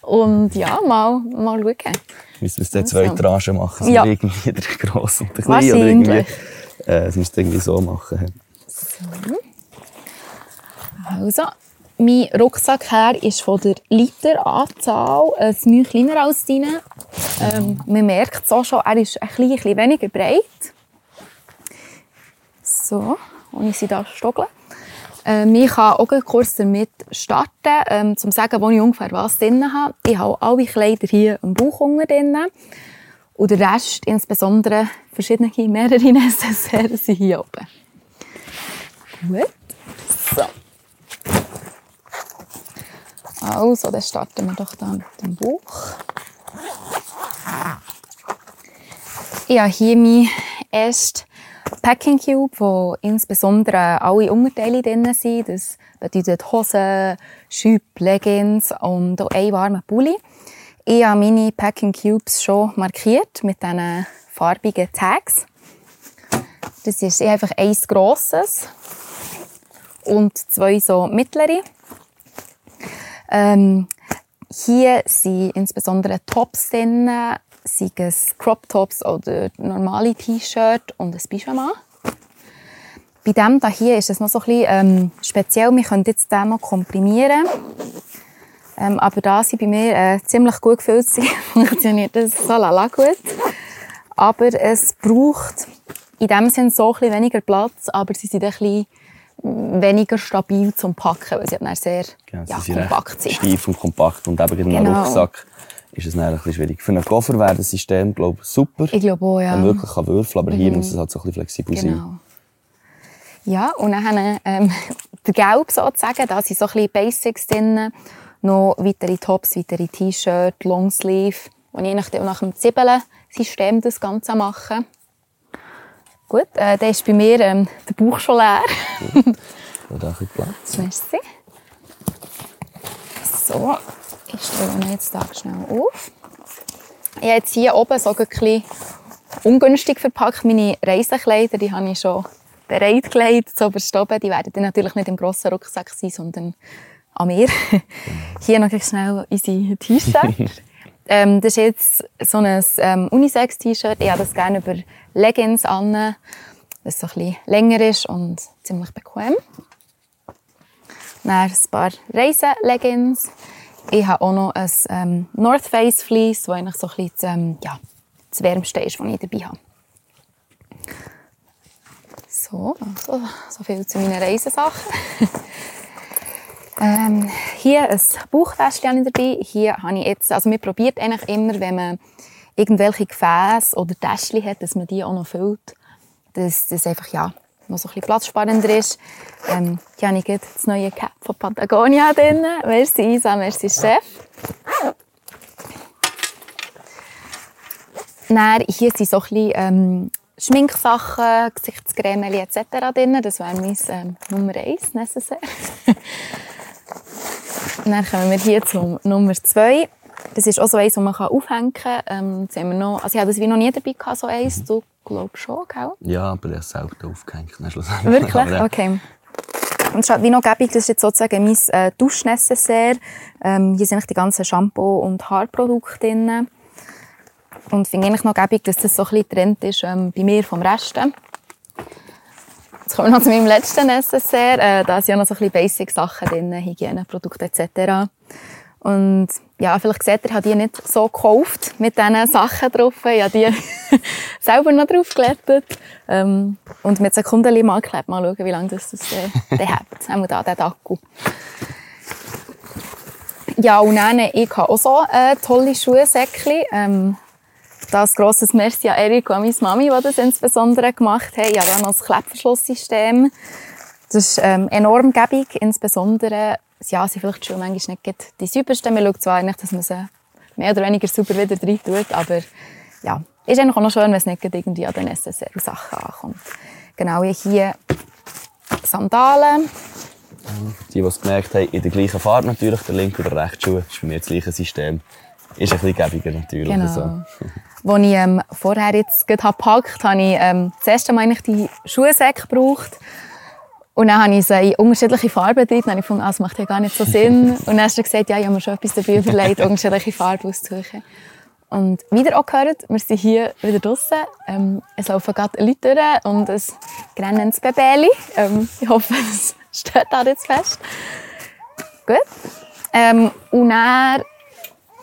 und ja, mal, mal schauen. Müssen wir es dann zwei also. Tranchen machen? Ja. irgendwie der grosse und der kleine? Oder irgendwie äh, das müsste irgendwie so machen. So. Also, mein Rucksack her ist von der Literanzahl ein Mühe kleiner als deine. Ähm, man merkt es auch schon, er ist ein bisschen, ein bisschen weniger breit. So, und ich sie da stoggeln. Ähm, ich kann auch kurz damit starten, ähm, um zu sagen, wo ich ungefähr was drin habe. Ich habe alle Kleider hier im Bauch drin. Und der Rest, insbesondere verschiedene, mehrere Necessaire, sind hier oben. Gut. So. Also, dann starten wir doch dann mit dem Bauch. Ich habe hier mein erstes Packing Cube, wo insbesondere alle Unterteile drin sind. Das bedeutet Hosen, Schüpp, Leggings und auch ein warmer Pulli. Ich habe meine Packing Cubes schon markiert mit diesen farbigen Tags. Das ist einfach ein grosses und zwei so mittlere. Ähm, hier sind insbesondere Tops drin, sei es Crop Tops oder normale T-Shirt und ein Pyjama. Bei dem hier ist es noch so ein bisschen ähm, speziell. Wir können jetzt den noch komprimieren. Ähm, aber da sie bei mir äh, ziemlich gut gefüllt sind, funktioniert das so lala gut. Aber es braucht in dem Sinne so ein weniger Platz, aber sie sind ein bisschen weniger stabil zum Packen, weil sie dann sehr genau, ja, sie kompakt sind. Steif und kompakt und eben genau. einem Rucksack ist es dann ein bisschen schwierig. Für einen Koffer wäre das System, glaube ich, super. Ich glaube auch, ja. Man wirklich kann würfeln aber mhm. hier muss es halt so ein bisschen flexibel genau. sein. Ja, und dann ähm, der Gelb sozusagen, da sind so ein bisschen Basics drin noch weitere Tops, weitere T-Shirts, Longsleeve, wo ich nach, nach dem Zwiebeln-System das Ganze mache. Gut, äh, dann ist bei mir ähm, der Bauch schon leer. Gut. Und auch ein Platz. Merci. So, ich stelle jetzt da schnell auf. Ich habe jetzt hier oben so ein bisschen ungünstig verpackt. Meine Reisekleider, die habe ich schon bereitgelegt, so verstoppen. Die werden dann natürlich nicht im grossen Rucksack sein, sondern an mir. Hier noch schnell unsere T-Shirt. ähm, das ist jetzt so ein ähm, Unisex-T-Shirt. Ich habe das gerne über Leggings an, weil es so ein länger ist und ziemlich bequem. Dann ein paar Reisen-Leggings. Ich habe auch noch ein ähm, North Face Fleece, das eigentlich so ein bisschen das, ähm, ja, das Wärmste ist, das ich dabei habe. So, so, so viel zu meinen Reisesachen. ähm, hier ein Bauchtäschchen dabei. Hier habe ich jetzt, also man probiert eigentlich immer, wenn man irgendwelche Gefäße oder Täschchen hat, dass man die auch noch füllt. Dass das einfach, ja, noch so ein bisschen platzsparender ist. Ähm, hier habe ich das neue Cap von Patagonia drin. Merci Isa, merci Chef. Dann, hier sind so ein bisschen ähm, Schminksachen, Gesichtscreme etc. drin. Das wäre mein ähm, Nummer 1 necessaire. dann kommen wir hier zu Nummer 2. Das ist auch so eins, das man aufhängen kann. Ähm, haben wir noch, also ich habe das wie noch nie dabei gehabt, so eins. Du glaubst schon, gell? Ja, aber er ist selten aufgehängt. Wirklich? Okay. Und es ist halt wie noch gäbig, das ist jetzt sozusagen mein äh, Duschnecessaire. Ähm, hier sind die ganzen Shampoo- und Haarprodukte drin. Und finde eigentlich noch gäbig, dass das so ein bisschen Trend ist ähm, bei mir vom Rest. Jetzt kommen wir noch zu meinem letzten Necessaire. Äh, da sind ja noch so ein bisschen Basic-Sachen drin, Hygieneprodukte etc. Und ja, vielleicht seht ihr, ich habe die nicht so gekauft mit diesen Sachen drauf. Ich habe die selber noch drauf glättet. Ähm, und mit Sekunden mal geklebt. Mal schauen, wie lange das, das äh, hat. Einmal da, den Akku. Ja, und dann, ich habe auch so äh, tolle Schuhsäckchen. Ähm, das grosses Merci an Erik und meine Mami, die das insbesondere gemacht haben. Ich habe noch das Klettverschlusssystem. Das ist ähm, enorm gäbig, insbesondere ja, sind vielleicht Schuhe manchmal nicht die saubersten. Man schaut zwar eigentlich, dass man sie mehr oder weniger sauber wieder rein tut, aber ja, ist eigentlich auch noch schön, wenn es nicht irgendwie an den Necessaire-Sachen ankommt. Genau, hier Sandalen. Die, die es gemerkt haben, in der gleichen Farbe natürlich, der linke oder rechte Schuh, ist für mich das gleiche System. Ist ein bisschen gäbiger natürlich. Genau. So. Als ich ähm, vorher jetzt gepackt habe, habe ich ähm, das erste Mal eigentlich die Schuhsäcke gebraucht. Und dann habe ich sie in unterschiedliche Farben drin. Dann habe ich gefunden, ah, das macht ja gar nicht so Sinn. Und dann hast du gesagt, ja, ich habe mir schon etwas dabei überlegt, unterschiedliche Farben auszusuchen. Und wieder auch gehört, wir sind hier wieder draußen. Ähm, es laufen gerade Leute durch und ein grennendes Babeli. Ähm, ich hoffe, es steht da jetzt fest. Gut. Ähm, und dann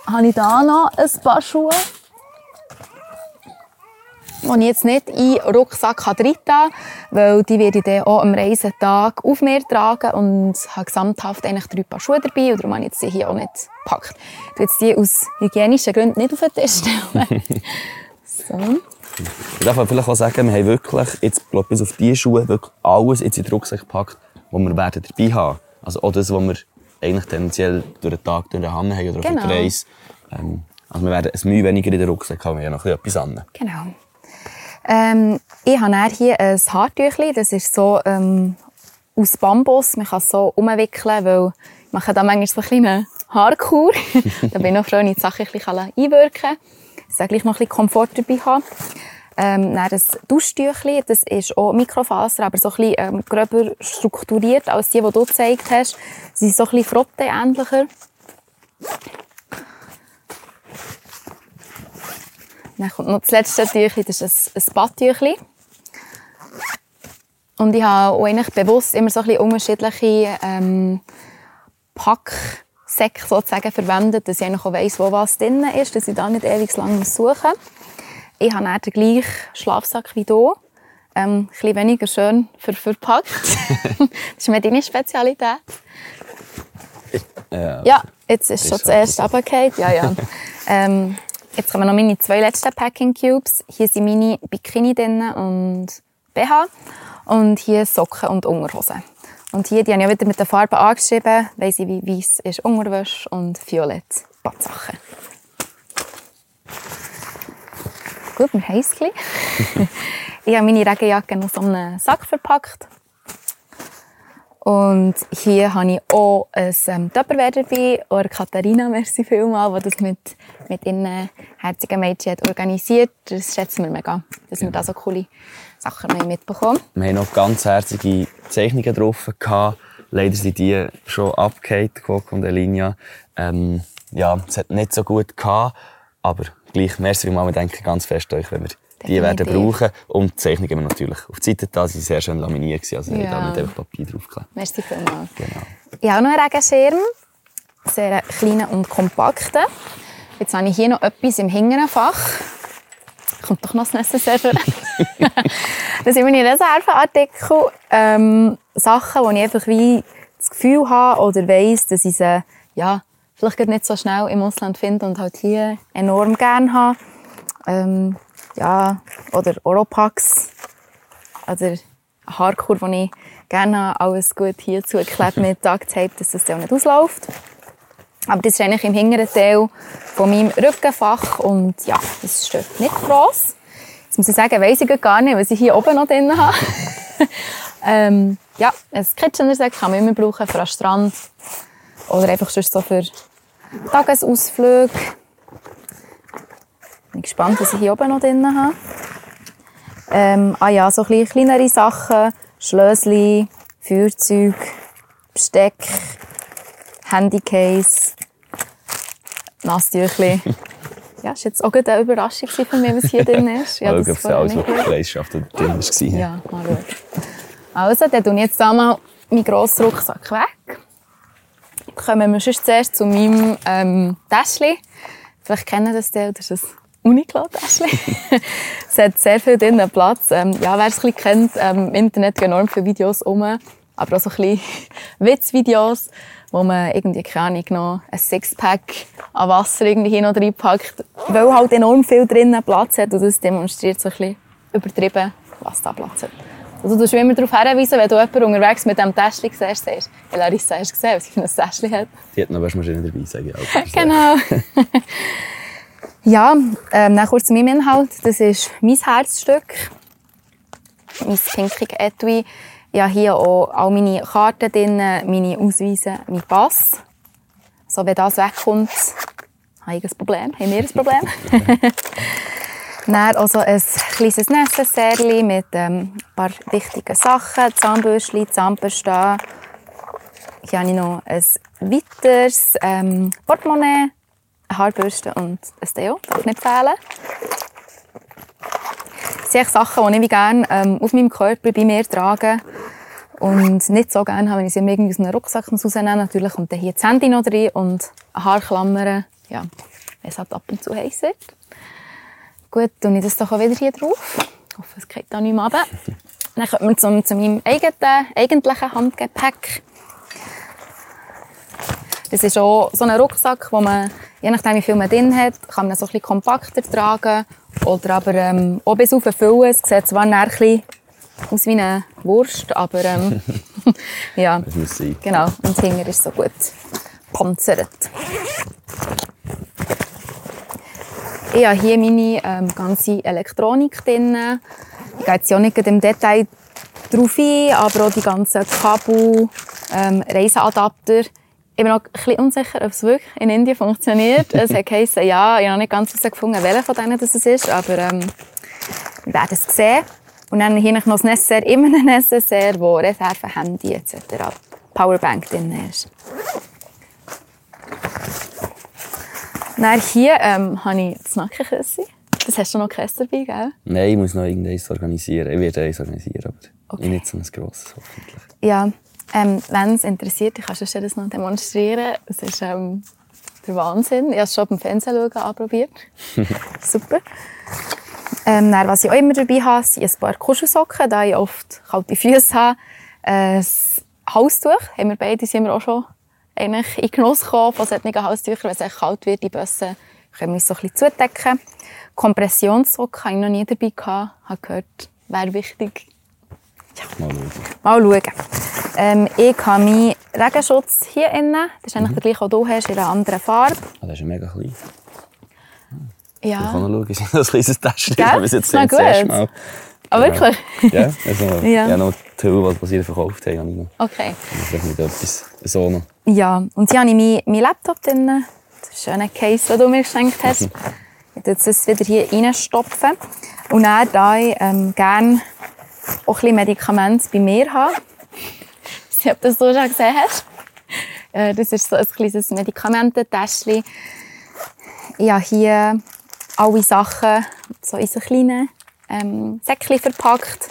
habe ich hier noch ein paar Schuhe die ich jetzt nicht in den Rucksack rein kann, weil die werde ich dann auch am Reisetag auf mir tragen und habe gesamthaft eigentlich drei Paar Schuhe dabei und darum habe ich jetzt die hier auch nicht gepackt. Ich jetzt die aus hygienischen Gründen nicht auf den Tisch stellen. so. Ich darf vielleicht auch sagen, wir haben wirklich jetzt, bis auf diese Schuhe wirklich alles in den Rucksack gepackt, was wir werden dabei haben. Also auch das, was wir eigentlich tendenziell durch den Tag durch den Hand haben oder genau. auf der Reise. Ähm, also wir werden ein Mühe weniger in den Rucksack haben, wir haben noch etwas an. Genau. Ähm, ich habe hier ein Haartüchli. Das ist so ähm, aus Bambus. Man kann es so umwickeln, weil ich mache da manchmal so eine kleine Haarkur. da bin ich noch froh, wenn ich die Sache ein bisschen einwirken kann. Dass ich gleich noch ein bisschen Komfort dabei habe. Ähm, dann das Duschtüchli, das ist auch Mikrofaser, aber so ein bisschen ähm, gröber strukturiert als die, die du gezeigt hast. Sie sind so ein bisschen Frotte-ähnlicher. Dann kommt noch das letzte Tüchlein, das ist ein, ein Badtüchlein. Und ich habe auch eigentlich bewusst immer so ein bisschen unterschiedliche ähm, Packsäcke sozusagen verwendet, dass ich eigentlich auch weiss, wo was drin ist, dass ich da nicht ewig lang suchen muss. Ich habe dann den gleichen Schlafsack wie hier. Ähm, ein bisschen weniger schön ver verpackt. das ist mir deine Spezialität. Ja, ja jetzt ist, ist schon das erste runtergefallen. Ja, ja. ähm, Jetzt kommen noch meine zwei letzten Packing Cubes. Hier sind meine Bikini drin und BH. Und hier Socken und Unterhosen. Und hier, die habe ich wieder mit den Farben angeschrieben, weil sie wie weiß ist Unterwäsche und violett Badsachen. Gut, wir haben es Ich habe meine Regenjacke noch so einen Sack verpackt. Und hier habe ich auch ein ähm, Tupperware dabei. Und Katharina, merci vielmals, die das mit, mit ihren herzigen Mädchen hat organisiert Das schätzen wir mega, dass genau. wir da so coole Sachen mitbekommen Wir haben noch ganz herzige Zeichnungen drauf. Gehabt. Leider sind die schon abgehakt, Quok und Elinia. Ähm, ja, es hat nicht so gut gehabt, aber gleich, merci vielmals, wir denken ganz fest euch, wenn wir die werden brauchen. Und die Zeichnungen haben wir natürlich auf die Seite da. Sie waren sehr schön laminiert. Also ja. da mit einfach Papier draufgeklebt. Merci vielmals. Genau. Ich habe auch noch einen Regenschirm. Sehr kleinen und kompakten. Jetzt habe ich hier noch etwas im hinteren Fach. Kommt doch noch das Necessaire. Das sind meine Reserveartikel. Ähm, Sachen, wo ich einfach wie das Gefühl habe oder weiss, dass ich sie ja, vielleicht nicht so schnell im Ausland finde und halt hier enorm gerne habe. Ähm, ja, oder Oropax. Oder Haarkur, wo ich gerne habe, alles gut hier zugeklebt mit Duct Tape, dass das dann nicht ausläuft. Aber das ist eigentlich im hinteren Teil von meinem Rückenfach und ja, das stört nicht gross. Jetzt muss ich sagen, weiss ich gar nicht, was ich hier oben noch drin habe. ähm, ja, ein Kitchener-Sack kann man immer brauchen für den Strand oder einfach sonst so für Tagesausflüge. Bin gespannt, was ich hier oben noch drin habe. Ähm, ah ja, so ein bisschen kleinere Sachen, Schlösschen, Feuerzeug, Besteck, Handycase, Nasstüchli. ja, das war jetzt auch eine Überraschung für mich, was hier drin ist. Ja, Schau, ob es alles wirklich Fleischschaft drin war. Ja, mal schauen. Also, dann tue ich jetzt einmal meinen grossen Rucksack weg. Dann kommen wir sonst zuerst zu meinem ähm, Täschchen. Vielleicht kennen das die, das Uniqlo-Täschchen. es hat sehr viel drin Platz. Ähm, ja, wer es ein bisschen kennt, ähm, im Internet gehen enorm viele Videos um, aber auch so ein bisschen Witzvideos, wo man irgendwie, keine Ahnung, noch ein Sixpack an Wasser irgendwie hin oder reinpackt, weil halt enorm viel drinnen Platz hat und das demonstriert so ein bisschen übertrieben, was da Platz hat. Also du musst immer darauf hinweisen, wenn du jemanden unterwegs mit diesem Täschchen siehst, sagst hey Larissa, hast du gesehen, was sie für ein Täschchen hat? Die hat noch Waschmaschine dabei, sage ich auch. genau. Ja, ähm, dann kurz zu meinem Inhalt. Das ist mein Herzstück. Mein pinkig Etui. Ich habe hier auch all meine Karten drin, meine Ausweise, mein Pass. So, wenn das wegkommt, habe ich ein Problem, haben wir ein Problem. Dann also ein kleines Necessaire mit ähm, ein paar wichtigen Sachen. Zahnbürstchen, Zahnpasta. Hier habe ich noch ein weiteres ähm, Portemonnaie, Haarbürste und ein Deo. Darf nicht fehlen. Das sind Sachen, die ich gerne ähm, auf meinem Körper bei mir trage. Und nicht so gerne habe, wenn ich sie irgendwie aus einem Rucksack rausnehmen Natürlich kommt dann hier das Handy noch drin und eine Haarklammer. Ja, wenn es halt ab und zu heiß wird. Gut, tue ich das doch auch wieder hier drauf. Ich hoffe, es geht da nicht mehr runter. Dann kommen wir zu, zu meinem eigenen, eigentlichen Handgepäck. Das ist auch so ein Rucksack, wo man, je nachdem wie viel man drin hat, kann man so ein bisschen kompakter tragen oder aber ähm, auch bis auf füllen. Es sieht zwar ein bisschen aus wie eine Wurst, aber ähm, ja, Das muss sein. genau. Und Hinger ist so gut panzert. Ich habe hier meine ähm, ganze Elektronik drin. Ich gehe jetzt ja nicht im Detail drauf ein, aber auch die ganzen Kabel, ähm, Reiseadapter. Ich bin noch ein bisschen unsicher, ob es wirklich in Indien funktioniert. es hat geheißen, ja, ich habe noch nicht ganz herausgefunden, welcher von denen das ist, aber ähm, wir werden es sehen. Und dann hier noch das Necessaire, immer ein Necessaire, wo Reserve, Handy etc. Powerbank drin ist. Dann hier ähm, habe ich das Nackenküsse. Das hast du noch keins dabei, gell? Nein, ich muss noch irgendeins organisieren. Ich werde eins organisieren, aber Okay. nicht so ein grosses, hoffentlich. Ja, ähm, wenn es interessiert, ich kann dir das noch demonstrieren. Es ist ähm, der Wahnsinn. Ich habe es schon beim Fernsehen schauen anprobiert. Super. Ähm, dann, was ich auch immer dabei habe, sind ein paar Kuschelsocken, da ich oft kalte Füße habe. Ein Halstuch, haben wir beide sind wir auch schon eigentlich in Genuss gekommen von solchen Halstüchern. Wenn es echt kalt wird, die Bössen, können wir uns so ein bisschen zudecken. Kompressionssocken habe ich noch nie dabei gehabt. Habe gehört, wäre wichtig. Mal schauen. Mal schauen. Ähm, ich habe meinen Regenschutz hier innen. Das ist eigentlich der gleiche, den du hast, in einer anderen Farbe. Ah, das ist ja mega klein. Ich kann Ja. noch schauen, ist ein kleines Täschchen. Ich habe es Na das erste gut. Mal. Genau. wirklich? Ja, also, Ja. ja. noch die Hülle, die sie verkauft haben, habe ich noch. Okay. Vielleicht mit etwas so noch. Ja, und hier habe ich meinen meinen Laptop drin. Das ist ein schöner Case, den du mir geschenkt hast. Ich tue das wieder hier reinstopfen. Und dann, da ich ähm, gerne auch ein bisschen Medikamente bei mir habe, ich weiß das so schon gesehen hast. Äh, Das ist so ein kleines Medikamententäschchen. Ich habe hier alle Sachen so in so kleinen ähm, Säckchen verpackt.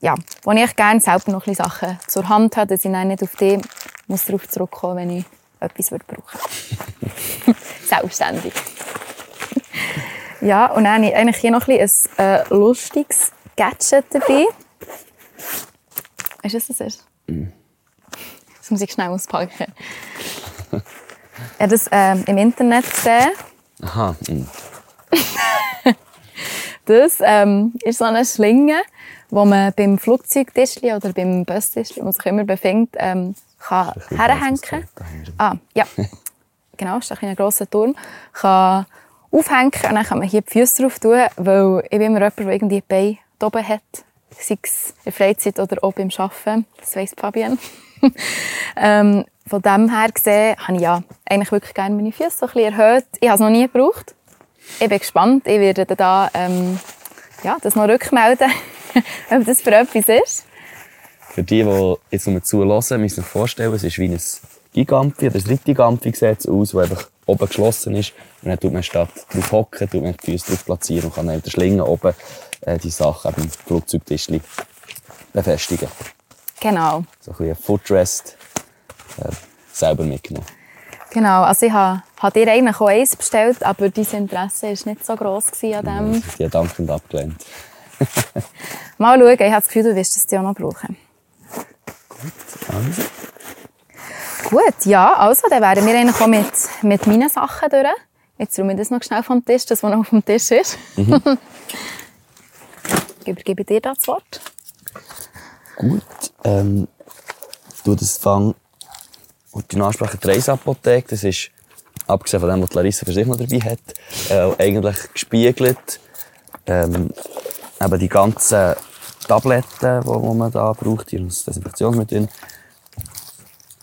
Ja, wo ich gerne selber noch ein Sachen zur Hand habe, dass ich dann nicht auf die muss darauf zurückkommen, wenn ich etwas würde brauchen Selbstständig. ja, und dann habe ich eigentlich hier noch ein, ein äh, lustiges Gadget dabei. Weißt du, was das ist? Das muss ich schnell auspacken. Ich habe das ähm, im Internet gesehen. Aha. mm. Das ähm, ist so eine Schlinge, wo man beim Flugzeugtischli oder beim Bustischli, wo man sich immer befindet, ähm, kann herhängen wir. Ah, ja. genau, es ist ein grosser Turm. Kann aufhängen und dann kann man hier die Füße drauf tun, weil ich bin immer jemand, der irgendwie die Beine oben hat. Sei es in Freizeit oder auch beim Arbeiten. Das weiss Fabian. ähm, von dem her gesehen habe ich ja eigentlich wirklich gerne meine Füße so ein bisschen erhöht. Ich habe es noch nie gebraucht. Ich bin gespannt. Ich werde da ähm, ja, das noch rückmelden, ob das für etwas ist. Für die, die jetzt nur zulassen, müssen sich vorstellen, es ist wie ein Gigampfi oder ein Rittigampfi sieht es aus, das einfach oben geschlossen ist. Und dann tut man statt drauf hocken, tut man die Füße drauf platzieren und kann dann mit der Schlinge oben äh, die Sachen eben im Flugzeugtischli befestigen. Genau. So ein bisschen Footrest äh, selber mitgenommen. Genau, also ich habe, habe dir eigentlich auch eins bestellt, aber dein Interesse war nicht so gross an dem. Die hat dankend abgelehnt. Mal schauen, ich habe das Gefühl, du wirst es dir auch noch brauchen. Also, Gut, ja, also dann wären wir eigentlich auch mit, mit meinen Sachen durch. Jetzt räume ich das noch schnell vom Tisch, das, was noch auf dem Tisch ist. ich übergebe dir das Wort. gut. Ähm, du das Fang und die Ansprache die Reisapotheke, das ist, abgesehen von dem, was die Larissa für sich noch dabei hat, äh, eigentlich gespiegelt. Ähm, eben die ganzen Tabletten, die, die man da braucht, die Desinfektionsmittel,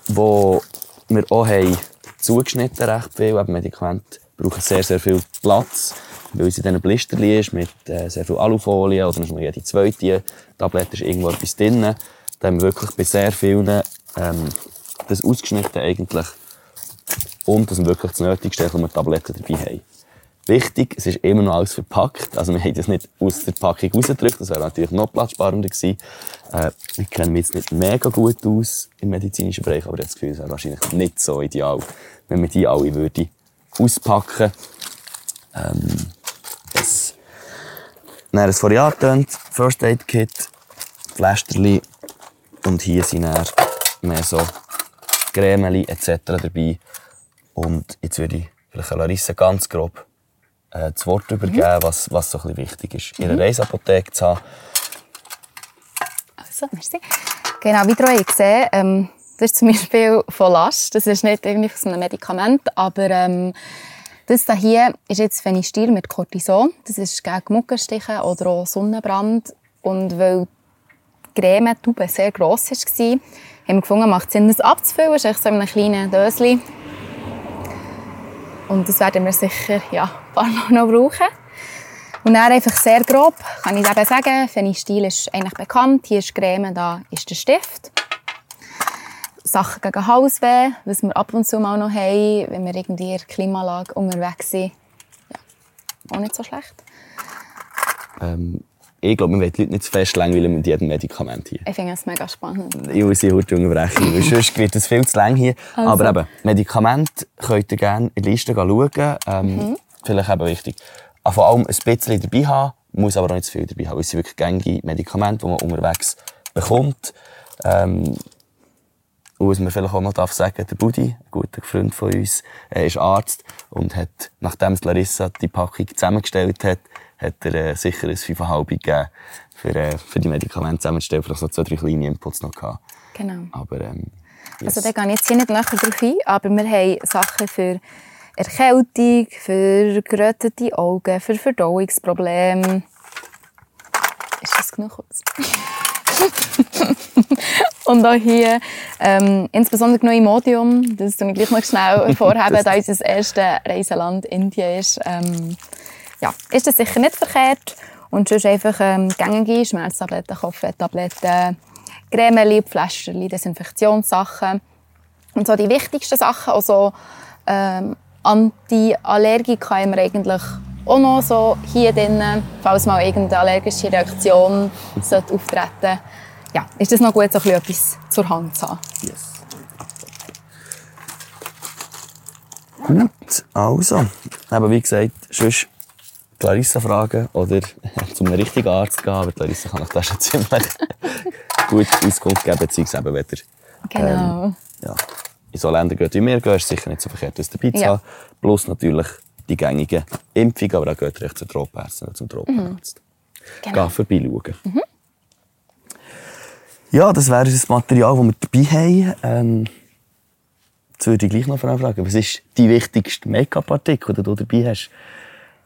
wo wir auch haben zugeschnitten recht viel. Eben Medikamente brauchen sehr, sehr viel Platz, weil es in diesen Blistern ist mit äh, sehr viel Alufolie oder noch jede zweite Tablette ist irgendwo etwas drin. Da haben wir wirklich bei sehr vielen ähm, das ausgeschnitten eigentlich und dass wir wirklich das Nötigste, wenn wir Tabletten dabei haben. Wichtig, es ist immer noch alles verpackt. Also wir haben das nicht aus der Packung rausgedrückt, das wäre natürlich noch platzsparender gewesen. Äh, wir kennen mich jetzt nicht mega gut aus im medizinischen Bereich, aber ich habe das Gefühl, es wäre wahrscheinlich nicht so ideal, wenn wir die alle würde auspacken ähm, das Dann ein angetönt, First Aid Kit, Pflasterli und hier sind dann mehr so Cremeli etc. dabei. Und jetzt würde ich vielleicht Larissa ganz grob äh, das Wort übergeben, was, was so ein wichtig ist. Ihre Reisapotheke zu haben. Also, merci. Genau, wie ihr gesehen ähm, das ist zum Beispiel von Last. Das ist nicht irgendwie von einem Medikament, aber ähm, das hier ist jetzt Phenistil mit Cortison. Das ist gegen Muckenstiche oder auch Sonnenbrand. Und weil die Cremetube sehr gross war, haben wir gefunden, macht es Sinn, das abzufüllen. Das ist echt so in einem kleinen Döschen. Und das werden wir sicher ja, ein paar Mal noch brauchen. Und dann einfach sehr grob kann ich eben sagen, Phenistil ist eigentlich bekannt. Hier ist Creme, da ist der Stift. Sachen gegen Halsweh, was wir ab und zu mal noch haben, wenn wir irgendwie in der Klimaanlage unterwegs sind. Ja, auch nicht so schlecht. Ähm, ich glaube, man will die Leute nicht zu fest langweilen mit jedem Medikament hier. Ich finde es mega spannend. Ich muss sie heute unterbrechen, weil sonst wird es viel zu lang hier. Also. Aber eben, Medikamente könnt ihr gerne in die Liste schauen. Ähm, Vielleicht eben wichtig. Ah, Vor allem ein bisschen dabei haben, muss aber auch nicht zu viel dabei haben. Es sind wirklich gängige Medikamente, die man unterwegs bekommt. Ähm, und was man vielleicht auch noch darf sagen, der Budi, ein guter Freund von uns, er ist Arzt und hat, nachdem Larissa die Packung zusammengestellt hat, hat er äh, sicher ein 5,5 gegeben, für, äh, für die Medikamente zusammenzustellen, vielleicht so zwei, drei kleine Inputs noch gehabt. Genau. Aber, ähm, Also da gehe ich jetzt hier nicht näher drauf ein, aber wir haben Sachen für Erkältung, für gerötete Augen, für Verdauungsprobleme. Ist das genug? Und auch hier, ähm, insbesondere noch Imodium, das tue ich gleich noch schnell vorheben, da unser erstes Reiseland Indien ist. Ähm, ja, ist das sicher nicht verkehrt. Und sonst einfach ähm, gängige Schmerztabletten, Kopfwehtabletten, Cremeli, Pflasterli, Desinfektionssachen. Und so die wichtigsten Sachen, also ähm, Antiallergika haben wir eigentlich auch noch so hier drin, falls mal irgendeine allergische Reaktion sollte auftreten ja, ist das noch gut, so etwas zur Hand zu haben. Yes. Gut, also. Aber wie gesagt, sonst Clarissa fragen oder zu einem richtigen Arzt gehen. Aber Clarissa kann euch da schon ziemlich gut Auskunft geben, beziehungsweise eben, wenn ihr, Genau. ähm, ja, in so Länder geht wie wir gehen, ist sicher nicht so verkehrt, das dabei zu Ja. Plus natürlich die gängigen Impfungen, aber auch geht ihr echt zur Tropenärztin oder zum Tropenarzt. Genau. Gehen vorbeischauen. Ja, das wäre das Material, das wir dabei haben. Ähm, jetzt würde ich gleich noch fragen, was ist die wichtigste Make-up-Artikel, den du dabei hast?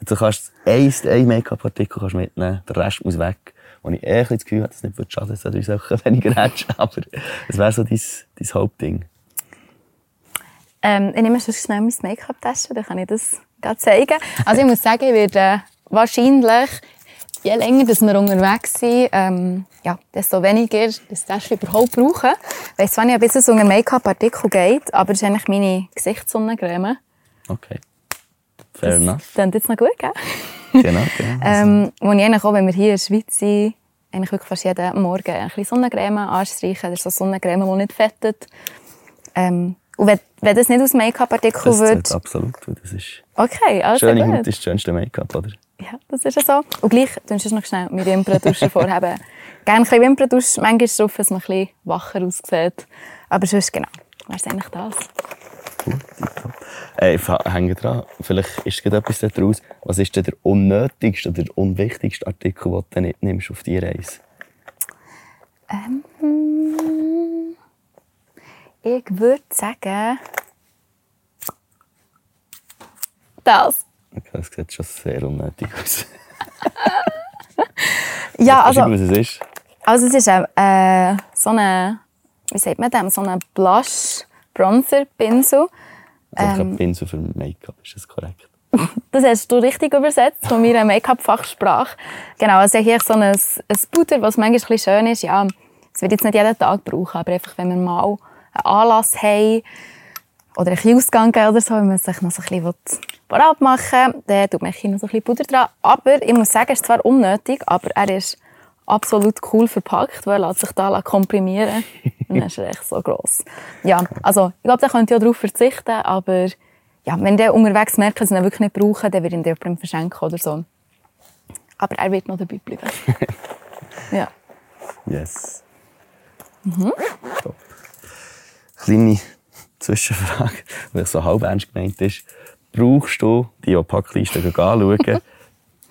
Du kannst ein, ein Make-up-Artikel mitnehmen, der Rest muss weg. Und ich eher das Gefühl habe, dass es nicht würde schaden, dass du drei Sachen weniger hättest. Aber das wäre so dein, dein Hauptding. Ähm, ich nehme sonst schnell mein Make-up-Tasche, dann kann ich das gerade zeigen. Also ich muss sagen, ich werde wahrscheinlich, je länger dass wir unterwegs sind, ähm, ja, desto weniger das Tasche überhaupt brauchen. Ich weiss zwar nicht, ob es um einen Make-up-Artikel geht, aber es ist eigentlich meine Gesichtssonnencreme. Okay. Fair enough. Das klingt jetzt noch gut, gell? Genau, genau. Ähm, ich eigentlich auch, wenn wir hier in der Schweiz sind, eigentlich wirklich fast jeden Morgen ein bisschen Sonnencreme anstreichen. Das ist so Sonnencreme, die nicht fettet. Ähm, und wenn, wenn das nicht aus Make-up-Artikel das wird, zählt absolut. Das ist, okay, also schöne gut. Haut ist das schönste Make-up, oder? Ja, das ist ja so. Und gleich tust du noch schnell mit Wimperntuschen vorhaben. Gerne ein bisschen Wimperntusch, manchmal drauf, dass man ein bisschen wacher aussieht. Aber sonst, genau, wäre es eigentlich das. Äh, ich hänge dran. Vielleicht ist gerade etwas daraus. Was ist denn der unnötigste oder der unwichtigste Artikel, den du nicht nimmst auf die Reise? Ähm, ich würde sagen... Das. Okay, das sieht schon sehr unnötig aus. Ja, also... was es ist? Also es ist äh, so eine, wie sagt man dem, so ein Blush-Bronzer-Pinsel. Also Ähm. Pinsel für Make-up, ist das korrekt? Das hast du richtig übersetzt von meiner Make-up-Fachsprache. Genau, also hier so ein, ein Puder, was manchmal ein schön ist. Ja, das wird jetzt nicht jeden Tag brauchen, aber einfach, wenn wir mal einen Anlass haben oder einen Ausgang gehen oder so, wenn man sich noch so ein bisschen parat machen will, dann tut man hier noch so ein bisschen Puder dran. Aber ich muss sagen, es ist zwar unnötig, aber er ist absolut cool verpackt, weil er lässt sich da komprimieren Und dann ist er echt so gross. Ja, also ich glaube, da könnt ihr auch darauf verzichten, aber ja, wenn der unterwegs merkt, dass sie ihn wirklich nicht brauchen, dann wird ihn jemandem verschenken oder so. Aber er wird noch dabei bleiben. ja. Yes. Top. Kleine Zwischenfrage, weil es so halb ernst gemeint ist. Brauchst du, die die Packliste anschauen,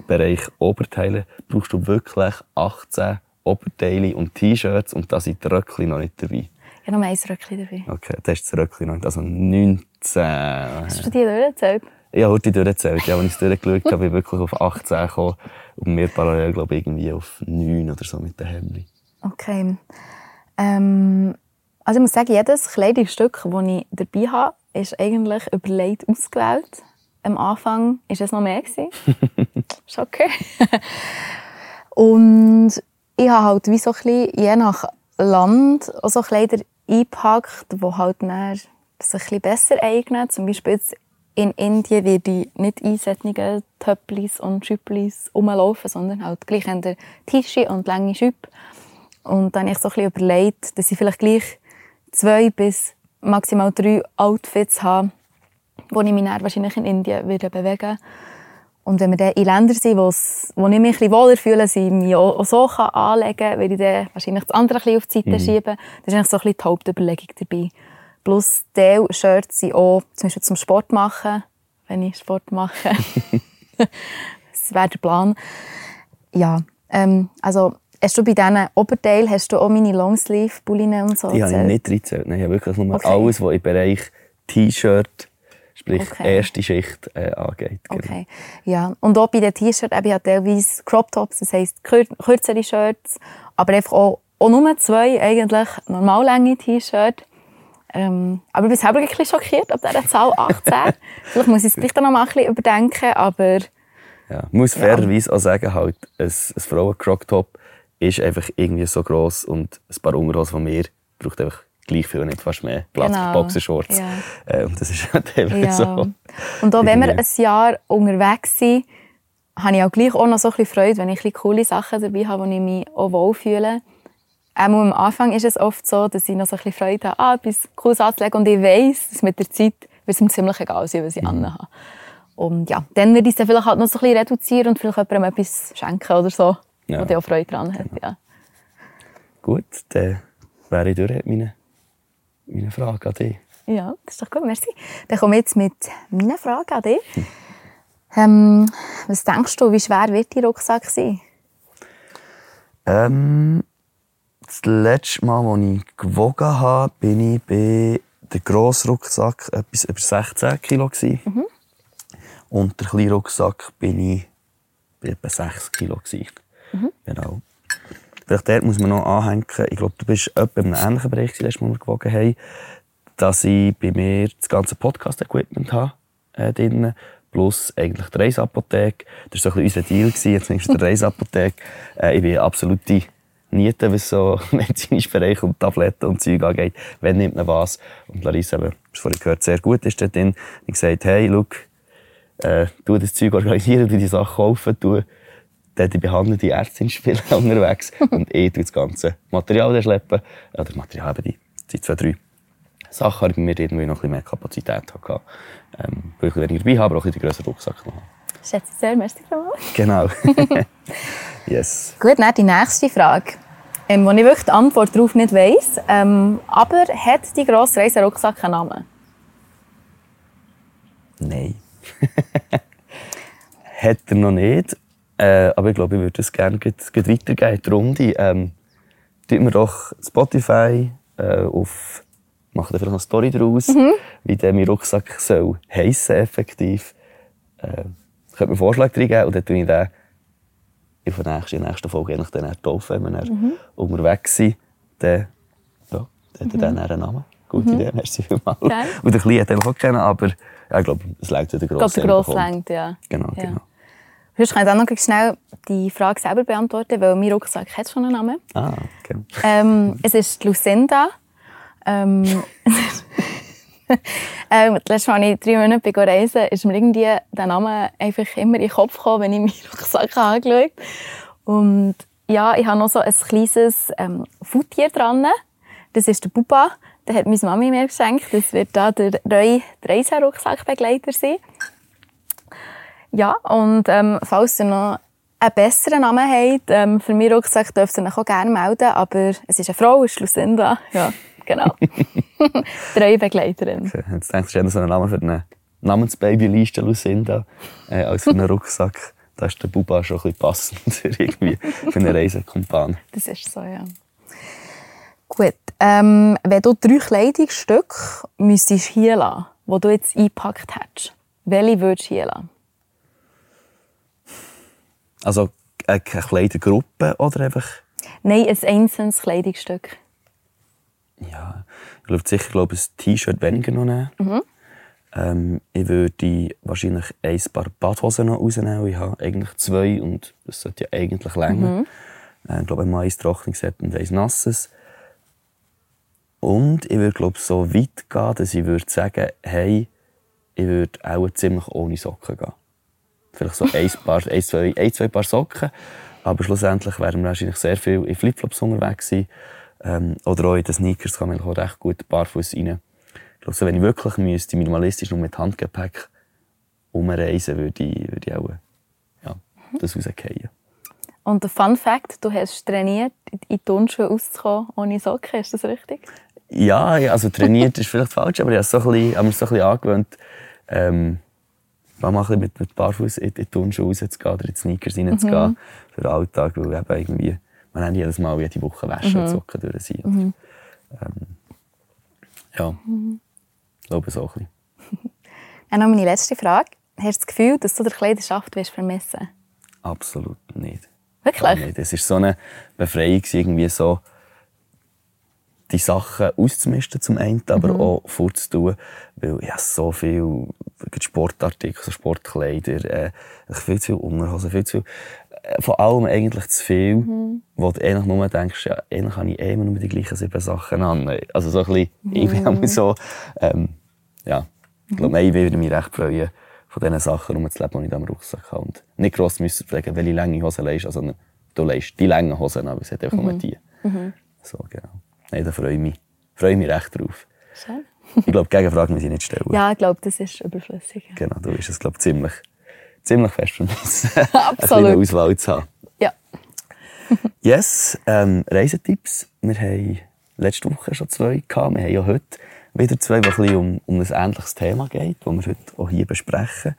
Bereich Oberteile, brauchst du wirklich 18 Oberteile und T-Shirts und da sind die Röckchen noch nicht dabei? Ich habe noch ein Röckchen dabei. Okay, das ist das Röckchen noch nicht. Also 19. Hast du die durchgezählt? Ich habe heute durchgezählt. Ja, als ich es durchgeschaut habe, bin ich wirklich auf 18 gekommen. Und wir parallel, glaube ich, irgendwie auf 9 oder so mit den Hemden. Okay. Ähm, also ich muss sagen, jedes Kleidungsstück, das ich dabei habe, ist eigentlich überlegt ausgewählt. Am Anfang war es noch mehr. ist okay. Und ich habe halt wie so ein bisschen, je nach Land auch so Kleider eingepackt, die halt dann sich ein besser eignen. Zum Beispiel in Indien werde ich nicht in solchen Töpplis und Schüpplis rumlaufen, sondern halt gleich in der Tische und lange Schüppe. Und dann habe ich so ein bisschen überlegt, dass ich vielleicht gleich zwei bis maximal drei Outfits habe, wo ich mich dann wahrscheinlich in Indien würde bewegen Und wenn wir dann in Ländern sind, wo ich mich ein bisschen wohler fühle, sie mich auch so kann anlegen kann, würde ich dann wahrscheinlich das andere ein bisschen auf die Seite schieben. Das ist eigentlich so ein bisschen die Hauptüberlegung dabei. Plus die Shirts sind auch zum Beispiel zum Sport machen, wenn ich Sport mache. das wäre der Plan. Ja, ähm, also hast du bei diesen Oberteil hast du auch meine Longsleeve-Bullinen und so Die habe ich nicht reingezählt. Nein, ich habe wirklich nur Okay. alles, was im Bereich T-Shirt, sprich Okay. erste Schicht, äh, angeht. Genau. Okay. Ja. Und auch bei den T-Shirts, ich habe teilweise Crop Tops, das heisst kür kürzere Shirts, aber einfach auch, auch nur zwei eigentlich normal lange T-Shirts. Ähm, aber ich bin selber ein bisschen schockiert ab dieser Zahl 18. Vielleicht muss ich es vielleicht noch mal ein bisschen überdenken, aber Ja. Ich muss fairerweise auch sagen, halt, ein, ein Frauen-Crop-Top ist einfach irgendwie so gross und ein paar Unterhosen von mir braucht einfach gleich viel, nicht fast mehr Platz Genau. für Boxershorts. Ja. Äh, und das ist halt einfach ja. so. Und auch wenn wir ein Jahr unterwegs sind, habe ich auch gleich auch noch so ein bisschen Freude, wenn ich ein coole Sachen dabei habe, wo ich mich auch wohlfühle. Auch am Anfang ist es oft so, dass ich noch so ein bisschen Freude habe, ah, etwas Cooles anzulegen und ich weiss, dass mit der Zeit wird es mir ziemlich egal sein, was ich Mhm. anhabe. Und ja, dann würde ich sie vielleicht halt noch so ein bisschen reduzieren und vielleicht jemandem etwas schenken oder so, Ja. ja. der auch Freude daran hat. Ja. Gut, dann wäre ich durch mit meiner, meiner Frage an dich. ja, das ist doch gut, merci. Dann komme ich jetzt mit meiner Frage an dich. Ähm, was denkst du, wie schwer wird dein Rucksack sein? Ähm, das letzte Mal, als ich gewogen habe, bin ich bei der grossen Rucksack etwas über 16 Kilo. gewesen. Und der kleine Rucksack bin ich bei etwa 6 Kilo. gewesen. Genau. Vielleicht dort muss man noch anhängen, ich glaube, du bist etwa in einem ähnlichen Bereich, gewesen, als wir gewogen haben, dass ich bei mir das ganze Podcast-Equipment habe. Äh, drin, plus eigentlich die Reisapotheke. Das war so ein bisschen unser Deal, gewesen, jetzt nimmst du die Reisapotheke. Äh, ich bin absolute Niete, was so medizinischen Bereich und Tabletten und Zeug angeht. Wenn nimmt man was? Und Larissa, eben, du vorhin gehört, sehr gut ist dort drin. Ich gesagt, hey, schau, äh, du das Zeug organisieren, du die Sachen kaufen, du dann die behandelnde Ärztin spielen unterwegs und ich tue das ganze Material schleppen. Oder Material, eben die, die zwei, drei Sachen, bei mir irgendwie noch ein bisschen mehr Kapazität hatte. Ähm, weil ich weniger dabei habe, aber auch ein bisschen den grösseren Rucksack noch habe. Schätze ich sehr, merci. Genau. yes. Gut, dann die nächste Frage, ähm, wo ich wirklich die Antwort darauf nicht weiss. Ähm, aber hat die grosse Reiserucksack einen Namen? Nein. Hat er noch nicht. Äh, aber ich glaube, ich würde es gerne weitergeben. Die Runde. Ähm, tun wir doch Spotify äh, auf. Machen vielleicht noch eine Story daraus, wie der mein Rucksack soll heissen effektiv. Äh, ich könnte mir einen Vorschlag reingeben und dann tue ich den in der nächsten, in der nächsten Folge eigentlich dann taufen, wenn wir dann unterwegs sind. Dann, ja, dann hat er dann einen Namen. Gute Idee, merci vielmals. Gerne. Und der Kleine hat einfach auch kennen, aber ja, ich glaube, es längt, wenn der Ich glaube, Grosse der Grosse bekommt. längt, ja. Genau, Ja. genau. Sonst kann ich dann noch schnell die Frage selber beantworten, weil mein Rucksack hat schon einen Namen. Ah, okay. Ähm, es ist Lucinda. Ähm, ähm, das letzte Mal, als ich drei Monate reisen ist mir irgendwie der Name einfach immer in den Kopf gekommen, wenn ich meinen Rucksack angeschaut habe. Und ja, ich habe noch so ein kleines ähm, Futtier dran. Das ist der Buba. Den hat meine Mami mir geschenkt. Das wird da der neue Reiserucksackbegleiter sein. Ja, und ähm, falls ihr noch einen besseren Namen habt, ähm, für meinen Rucksack dürft ihr euch auch gerne melden. Aber es ist eine Frau, es ist Lucinda. Ja, genau. Treue Begleiterin. Okay. Jetzt denkst du, es ist so ein Name für eine Namensbaby-Liste, Lucinda, äh, als für einen Rucksack. Da ist der Buba schon ein bisschen passender irgendwie für einen Reisekumpan. Das ist so, ja. Gut. Ähm, wenn du drei Kleidungsstücke müsstest hier lassen, die du jetzt eingepackt hättest, welche würdest du hier lassen? Also eine Kleidergruppe oder einfach... Nein, ein einzelnes Kleidungsstück. Ja, ich würde sicher glaube, ein T-Shirt weniger noch nehmen. Ähm, ich würde wahrscheinlich ein paar Badhosen noch rausnehmen. Ich habe eigentlich zwei und das sollte ja eigentlich länger. Äh, ich glaube, einmal eins trockenes und eins nasses. Und ich würde glaube so weit gehen, dass ich würde sagen, hey, ich würde auch ziemlich ohne Socken gehen. Vielleicht so ein, paar, ein, zwei, ein, zwei Paar Socken. Aber schlussendlich wären wir wahrscheinlich sehr viel in Flipflops unterwegs sein. Ähm, oder auch in den Sneakers kann man auch recht gut barfuß rein. Ich glaube, wenn ich wirklich müsste, minimalistisch nur mit Handgepäck umreisen, würde ich, würde ich auch ja, das rausgehen. Und der Fun Fact, du hast trainiert, in Turnschuhe auszukommen ohne Socken, ist das richtig? Ja, ja, also trainiert ist vielleicht falsch, aber ich habe es so ein bisschen, habe mir so ein bisschen angewöhnt, ähm, ein bisschen mit, mit Barfuß in, in die Turnschuhe rauszugehen oder in die Sneakers reinzugehen für den Alltag, weil eben irgendwie, man hat jedes Mal jede Woche waschen und Socken durch sein. Und, ähm, ja, ich glaube so ein bisschen. Und noch meine letzte Frage. Hast du das Gefühl, dass du der Kleiderschaft vermissen Absolut nicht. Wirklich? Nicht. Es war so eine Befreiung, irgendwie so die Sachen auszumisten zum einen, aber auch vorzutun, weil ich habe so viel Sportartikel, so Sportkleider, äh, viel zu viel Unterhosen, viel zu viel, äh, vor allem eigentlich zu viel, wo du eigentlich nur denkst, ja, eigentlich habe ich eh immer nur die gleichen sieben Sachen an. Also so ein bisschen, ich bin so, ähm, ja, ich glaube, ich würde mich recht freuen, von diesen Sachen rumzuleben, die ich da im Rucksack habe. Und nicht gross müssen fragen, welche lange Hosen leist, also du leist die langen Hosen, aber es hat einfach nur die. So, genau. Nein, da freue ich mich, freue ich mich recht drauf. Schön. Ich glaube, Gegenfrage muss ich nicht stellen. Ja, ich glaube, das ist überflüssig. Genau, du bist es, glaube ich, ziemlich, ziemlich fest vermissen, Absolut. eine Auswahl zu haben. Ja. Yes, ähm, Reisetipps. Wir haben letzte Woche schon zwei gehabt. Wir haben ja heute wieder zwei, die ein um, um ein ähnliches Thema geht, das wir heute auch hier besprechen.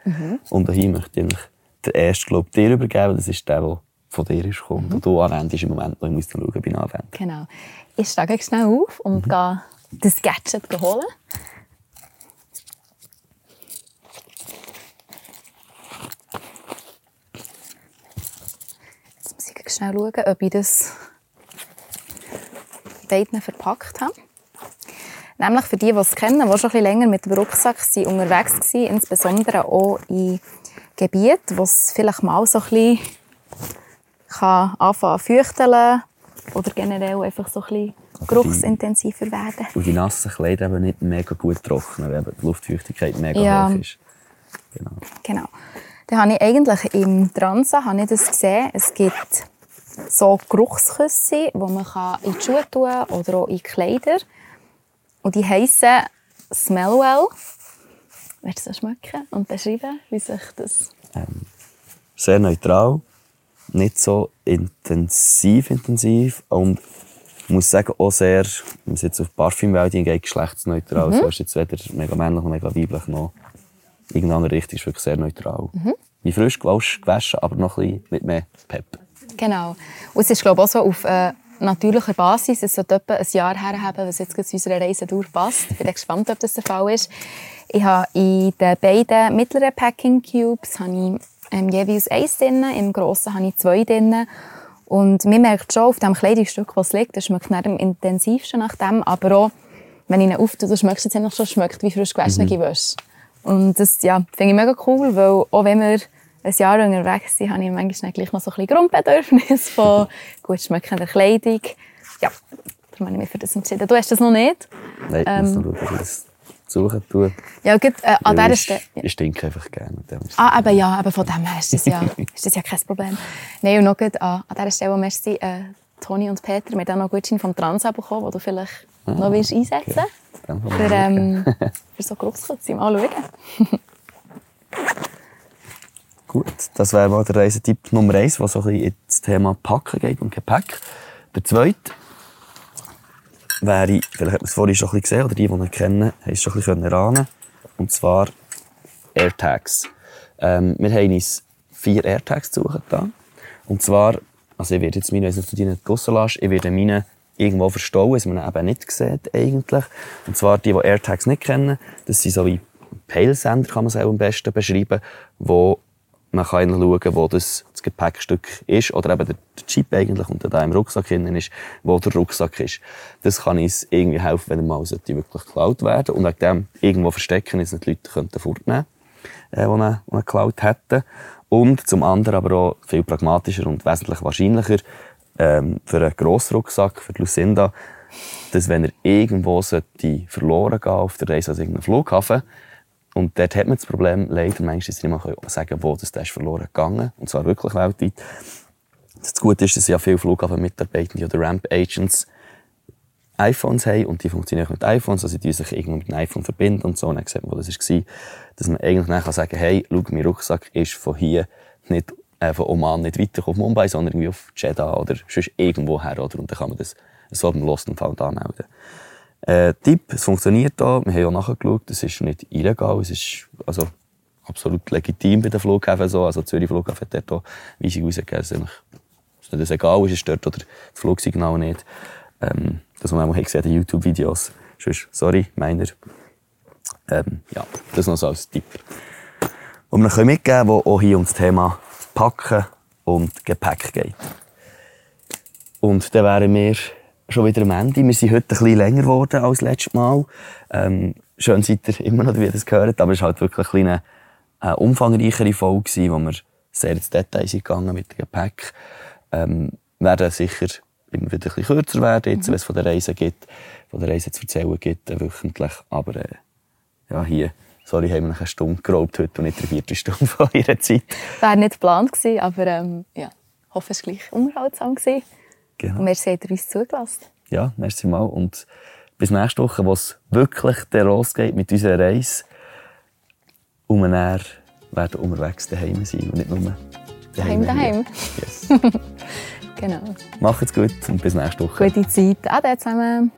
Und auch hier möchte ich den ersten, ich, dir übergeben. Das ist der, der von dir ist gekommen. Und du anwendest im Moment noch. Ich muss dann schauen, ob ich anwende. Genau. Ich steige schnell auf und gehe das Gadget holen. Jetzt muss ich schnell schauen, ob ich das beiden verpackt habe. Nämlich für die, die es kennen, die schon ein bisschen länger mit dem Rucksack sind, unterwegs waren, insbesondere auch in Gebieten, wo es vielleicht mal so ein bisschen kann anfangen zu feuchteln oder generell einfach so ein bisschen geruchsintensiver werden. Und die nassen Kleider eben nicht mega gut trocknen, weil die Luftfeuchtigkeit mega Ja. hoch ist. Genau. Genau. Dann habe ich eigentlich im Transa habe ich das gesehen. Es gibt so Geruchsküsse, die man kann in die Schuhe tun kann oder auch in die Kleider. Und die heissen Smellwell. Willst du das schmecken und beschreiben, wie sich das... Sehr neutral, nicht so intensiv intensiv und ich muss sagen, auch sehr, wenn es jetzt auf Parfümwelt hingeht, geschlechtsneutral. Mhm. So ist jetzt weder mega männlich noch mega weiblich noch irgendeine Richtung, ist wirklich sehr neutral. Mhm. Wie frisch gewaschen, aber noch ein bisschen mit mehr Pep. Genau. Und es ist, glaube ich, auch so auf äh, natürlicher Basis. Es sollte etwa ein Jahr her haben, was jetzt zu unserer Reise durchpasst. Ich bin gespannt, ob das der Fall ist. Ich habe in den beiden mittleren Packing Cubes habe ich, ähm, jeweils eins drin, im grossen habe ich zwei drin. Und man merkt schon, auf dem Kleidungsstück, was liegt, das schmeckt nicht am intensivsten nach dem, aber auch, wenn ich ihn auftue, dann schmeckt es jetzt schon schmeckt wie frisch gewaschene Wäsche. Und das ja, finde ich mega cool, weil auch wenn wir ein Jahr unterwegs sind, habe ich manchmal gleich noch so ein bisschen Grundbedürfnis von gut schmeckender Kleidung. Ja, darum habe ich mich für das entschieden. Du hast das noch nicht? Nein, ich das suchen tue. Ja, gut, äh, an dieser ich, Stelle... ich stinke einfach gerne. Ah, aber ja, aber von dem her ist das ja, ist das ja kein Problem. Nein, und noch gut, an, an dieser Stelle merci, äh, Toni und Peter, wir haben auch noch Gutschein vom Trans bekommen, den du vielleicht noch willst einsetzen okay. Willst. Für, ähm, für so Geruchsküsse. Mal schauen. Gut, das wäre mal der Reisetipp Nummer eins, was so ein bisschen ins Thema Packen geht und Gepäck. Der zweite wäre, vielleicht hat man es vorhin schon ein bisschen gesehen, oder die, die ihn kennen, haben es schon ein bisschen erahnen Und zwar AirTags. Ähm, wir haben uns vier AirTags zugetan. Und zwar, also ich werde jetzt meine, wenn du die nicht draussen lässt, ich werde meine irgendwo verstauen, dass man ihn eben nicht sieht, eigentlich. Und zwar die, die AirTags nicht kennen, das sind so wie Peilsender, kann man es auch am besten beschreiben, wo man kann schauen, wo das, das Gepäckstück ist, oder eben der, Chip eigentlich, und der da im Rucksack drin ist, wo der Rucksack ist. Das kann uns irgendwie helfen, wenn mal sollte wirklich geklaut werden und wegen dem irgendwo verstecken, dass nicht die Leute könnten fortnehmen äh, die ihn geklaut hätten. Und zum anderen aber auch viel pragmatischer und wesentlich wahrscheinlicher ähm, für einen grossen Rucksack, für die Lucinda, dass wenn er irgendwo sollte verloren gehen auf der Reise, also irgendeinem Flughafen, und dort hat man das Problem, leider manchmal, dass sie nicht mehr sagen wo das ist verloren gegangen. Und zwar wirklich weltweit. Das Gute ist, dass ja viele Flughafenmitarbeitende oder Ramp-Agents iPhones haben und die funktionieren mit iPhones, also die sich irgendwo mit einem iPhone verbinden und so. Und dann sieht man, wo das war. Dass man eigentlich dann kann sagen hey, schau, mein Rucksack ist von hier nicht, äh, von Oman nicht weiter auf Mumbai, sondern irgendwie auf Jeddah oder sonst irgendwo her. Oder? Und dann kann man das so beim Lost and Found anmelden. Äh, Tipp, es funktioniert da. Wir haben auch nachgeschaut, es ist nicht illegal, es ist also absolut legitim bei den Flughäfen so. Also Zürich Flughafen hat dort auch Weisung rausgegeben, dass dass nicht egal ist, es stört oder das Flugsignal nicht. Ähm, das, was man auch gesehen in YouTube-Videos. Sorry, meiner. Ähm, ja, das noch so als Tipp. Und wir können mitgeben, wo auch hier um das Thema Packen und Gepäck geht. Und dann wären wir schon wieder am Ende. Wir sind heute ein bisschen länger geworden als letztes Mal. Ähm, schön seid ihr immer noch, wie ihr das gehört. Aber es war halt wirklich eine, eine umfangreichere Folge, wo wir sehr ins Detail sind gegangen mit dem Gepäck. Ähm, werden sicher immer wieder ein bisschen kürzer werden, jetzt, wenn es von der Reise gibt, von der Reise zu erzählen gibt, äh, wöchentlich. Aber äh, ja, hier, sorry, haben wir noch eine Stunde geraubt heute und nicht eine Viertelstunde von ihrer Zeit. Wäre nicht geplant gewesen, aber ähm, ja, hoffe, es war gleich unterhaltsam. Gewesen. Genau. Und merci, habt ihr uns zugelassen. Ja, merci mal. Und bis nächste Woche, wo es wirklich losgeht mit unserer Reise. Und wir werden unterwegs daheim sein und nicht nur Daheim, daheim. Yes. Genau. Macht's gut und bis nächste Woche. Gute Zeit. Ade zusammen.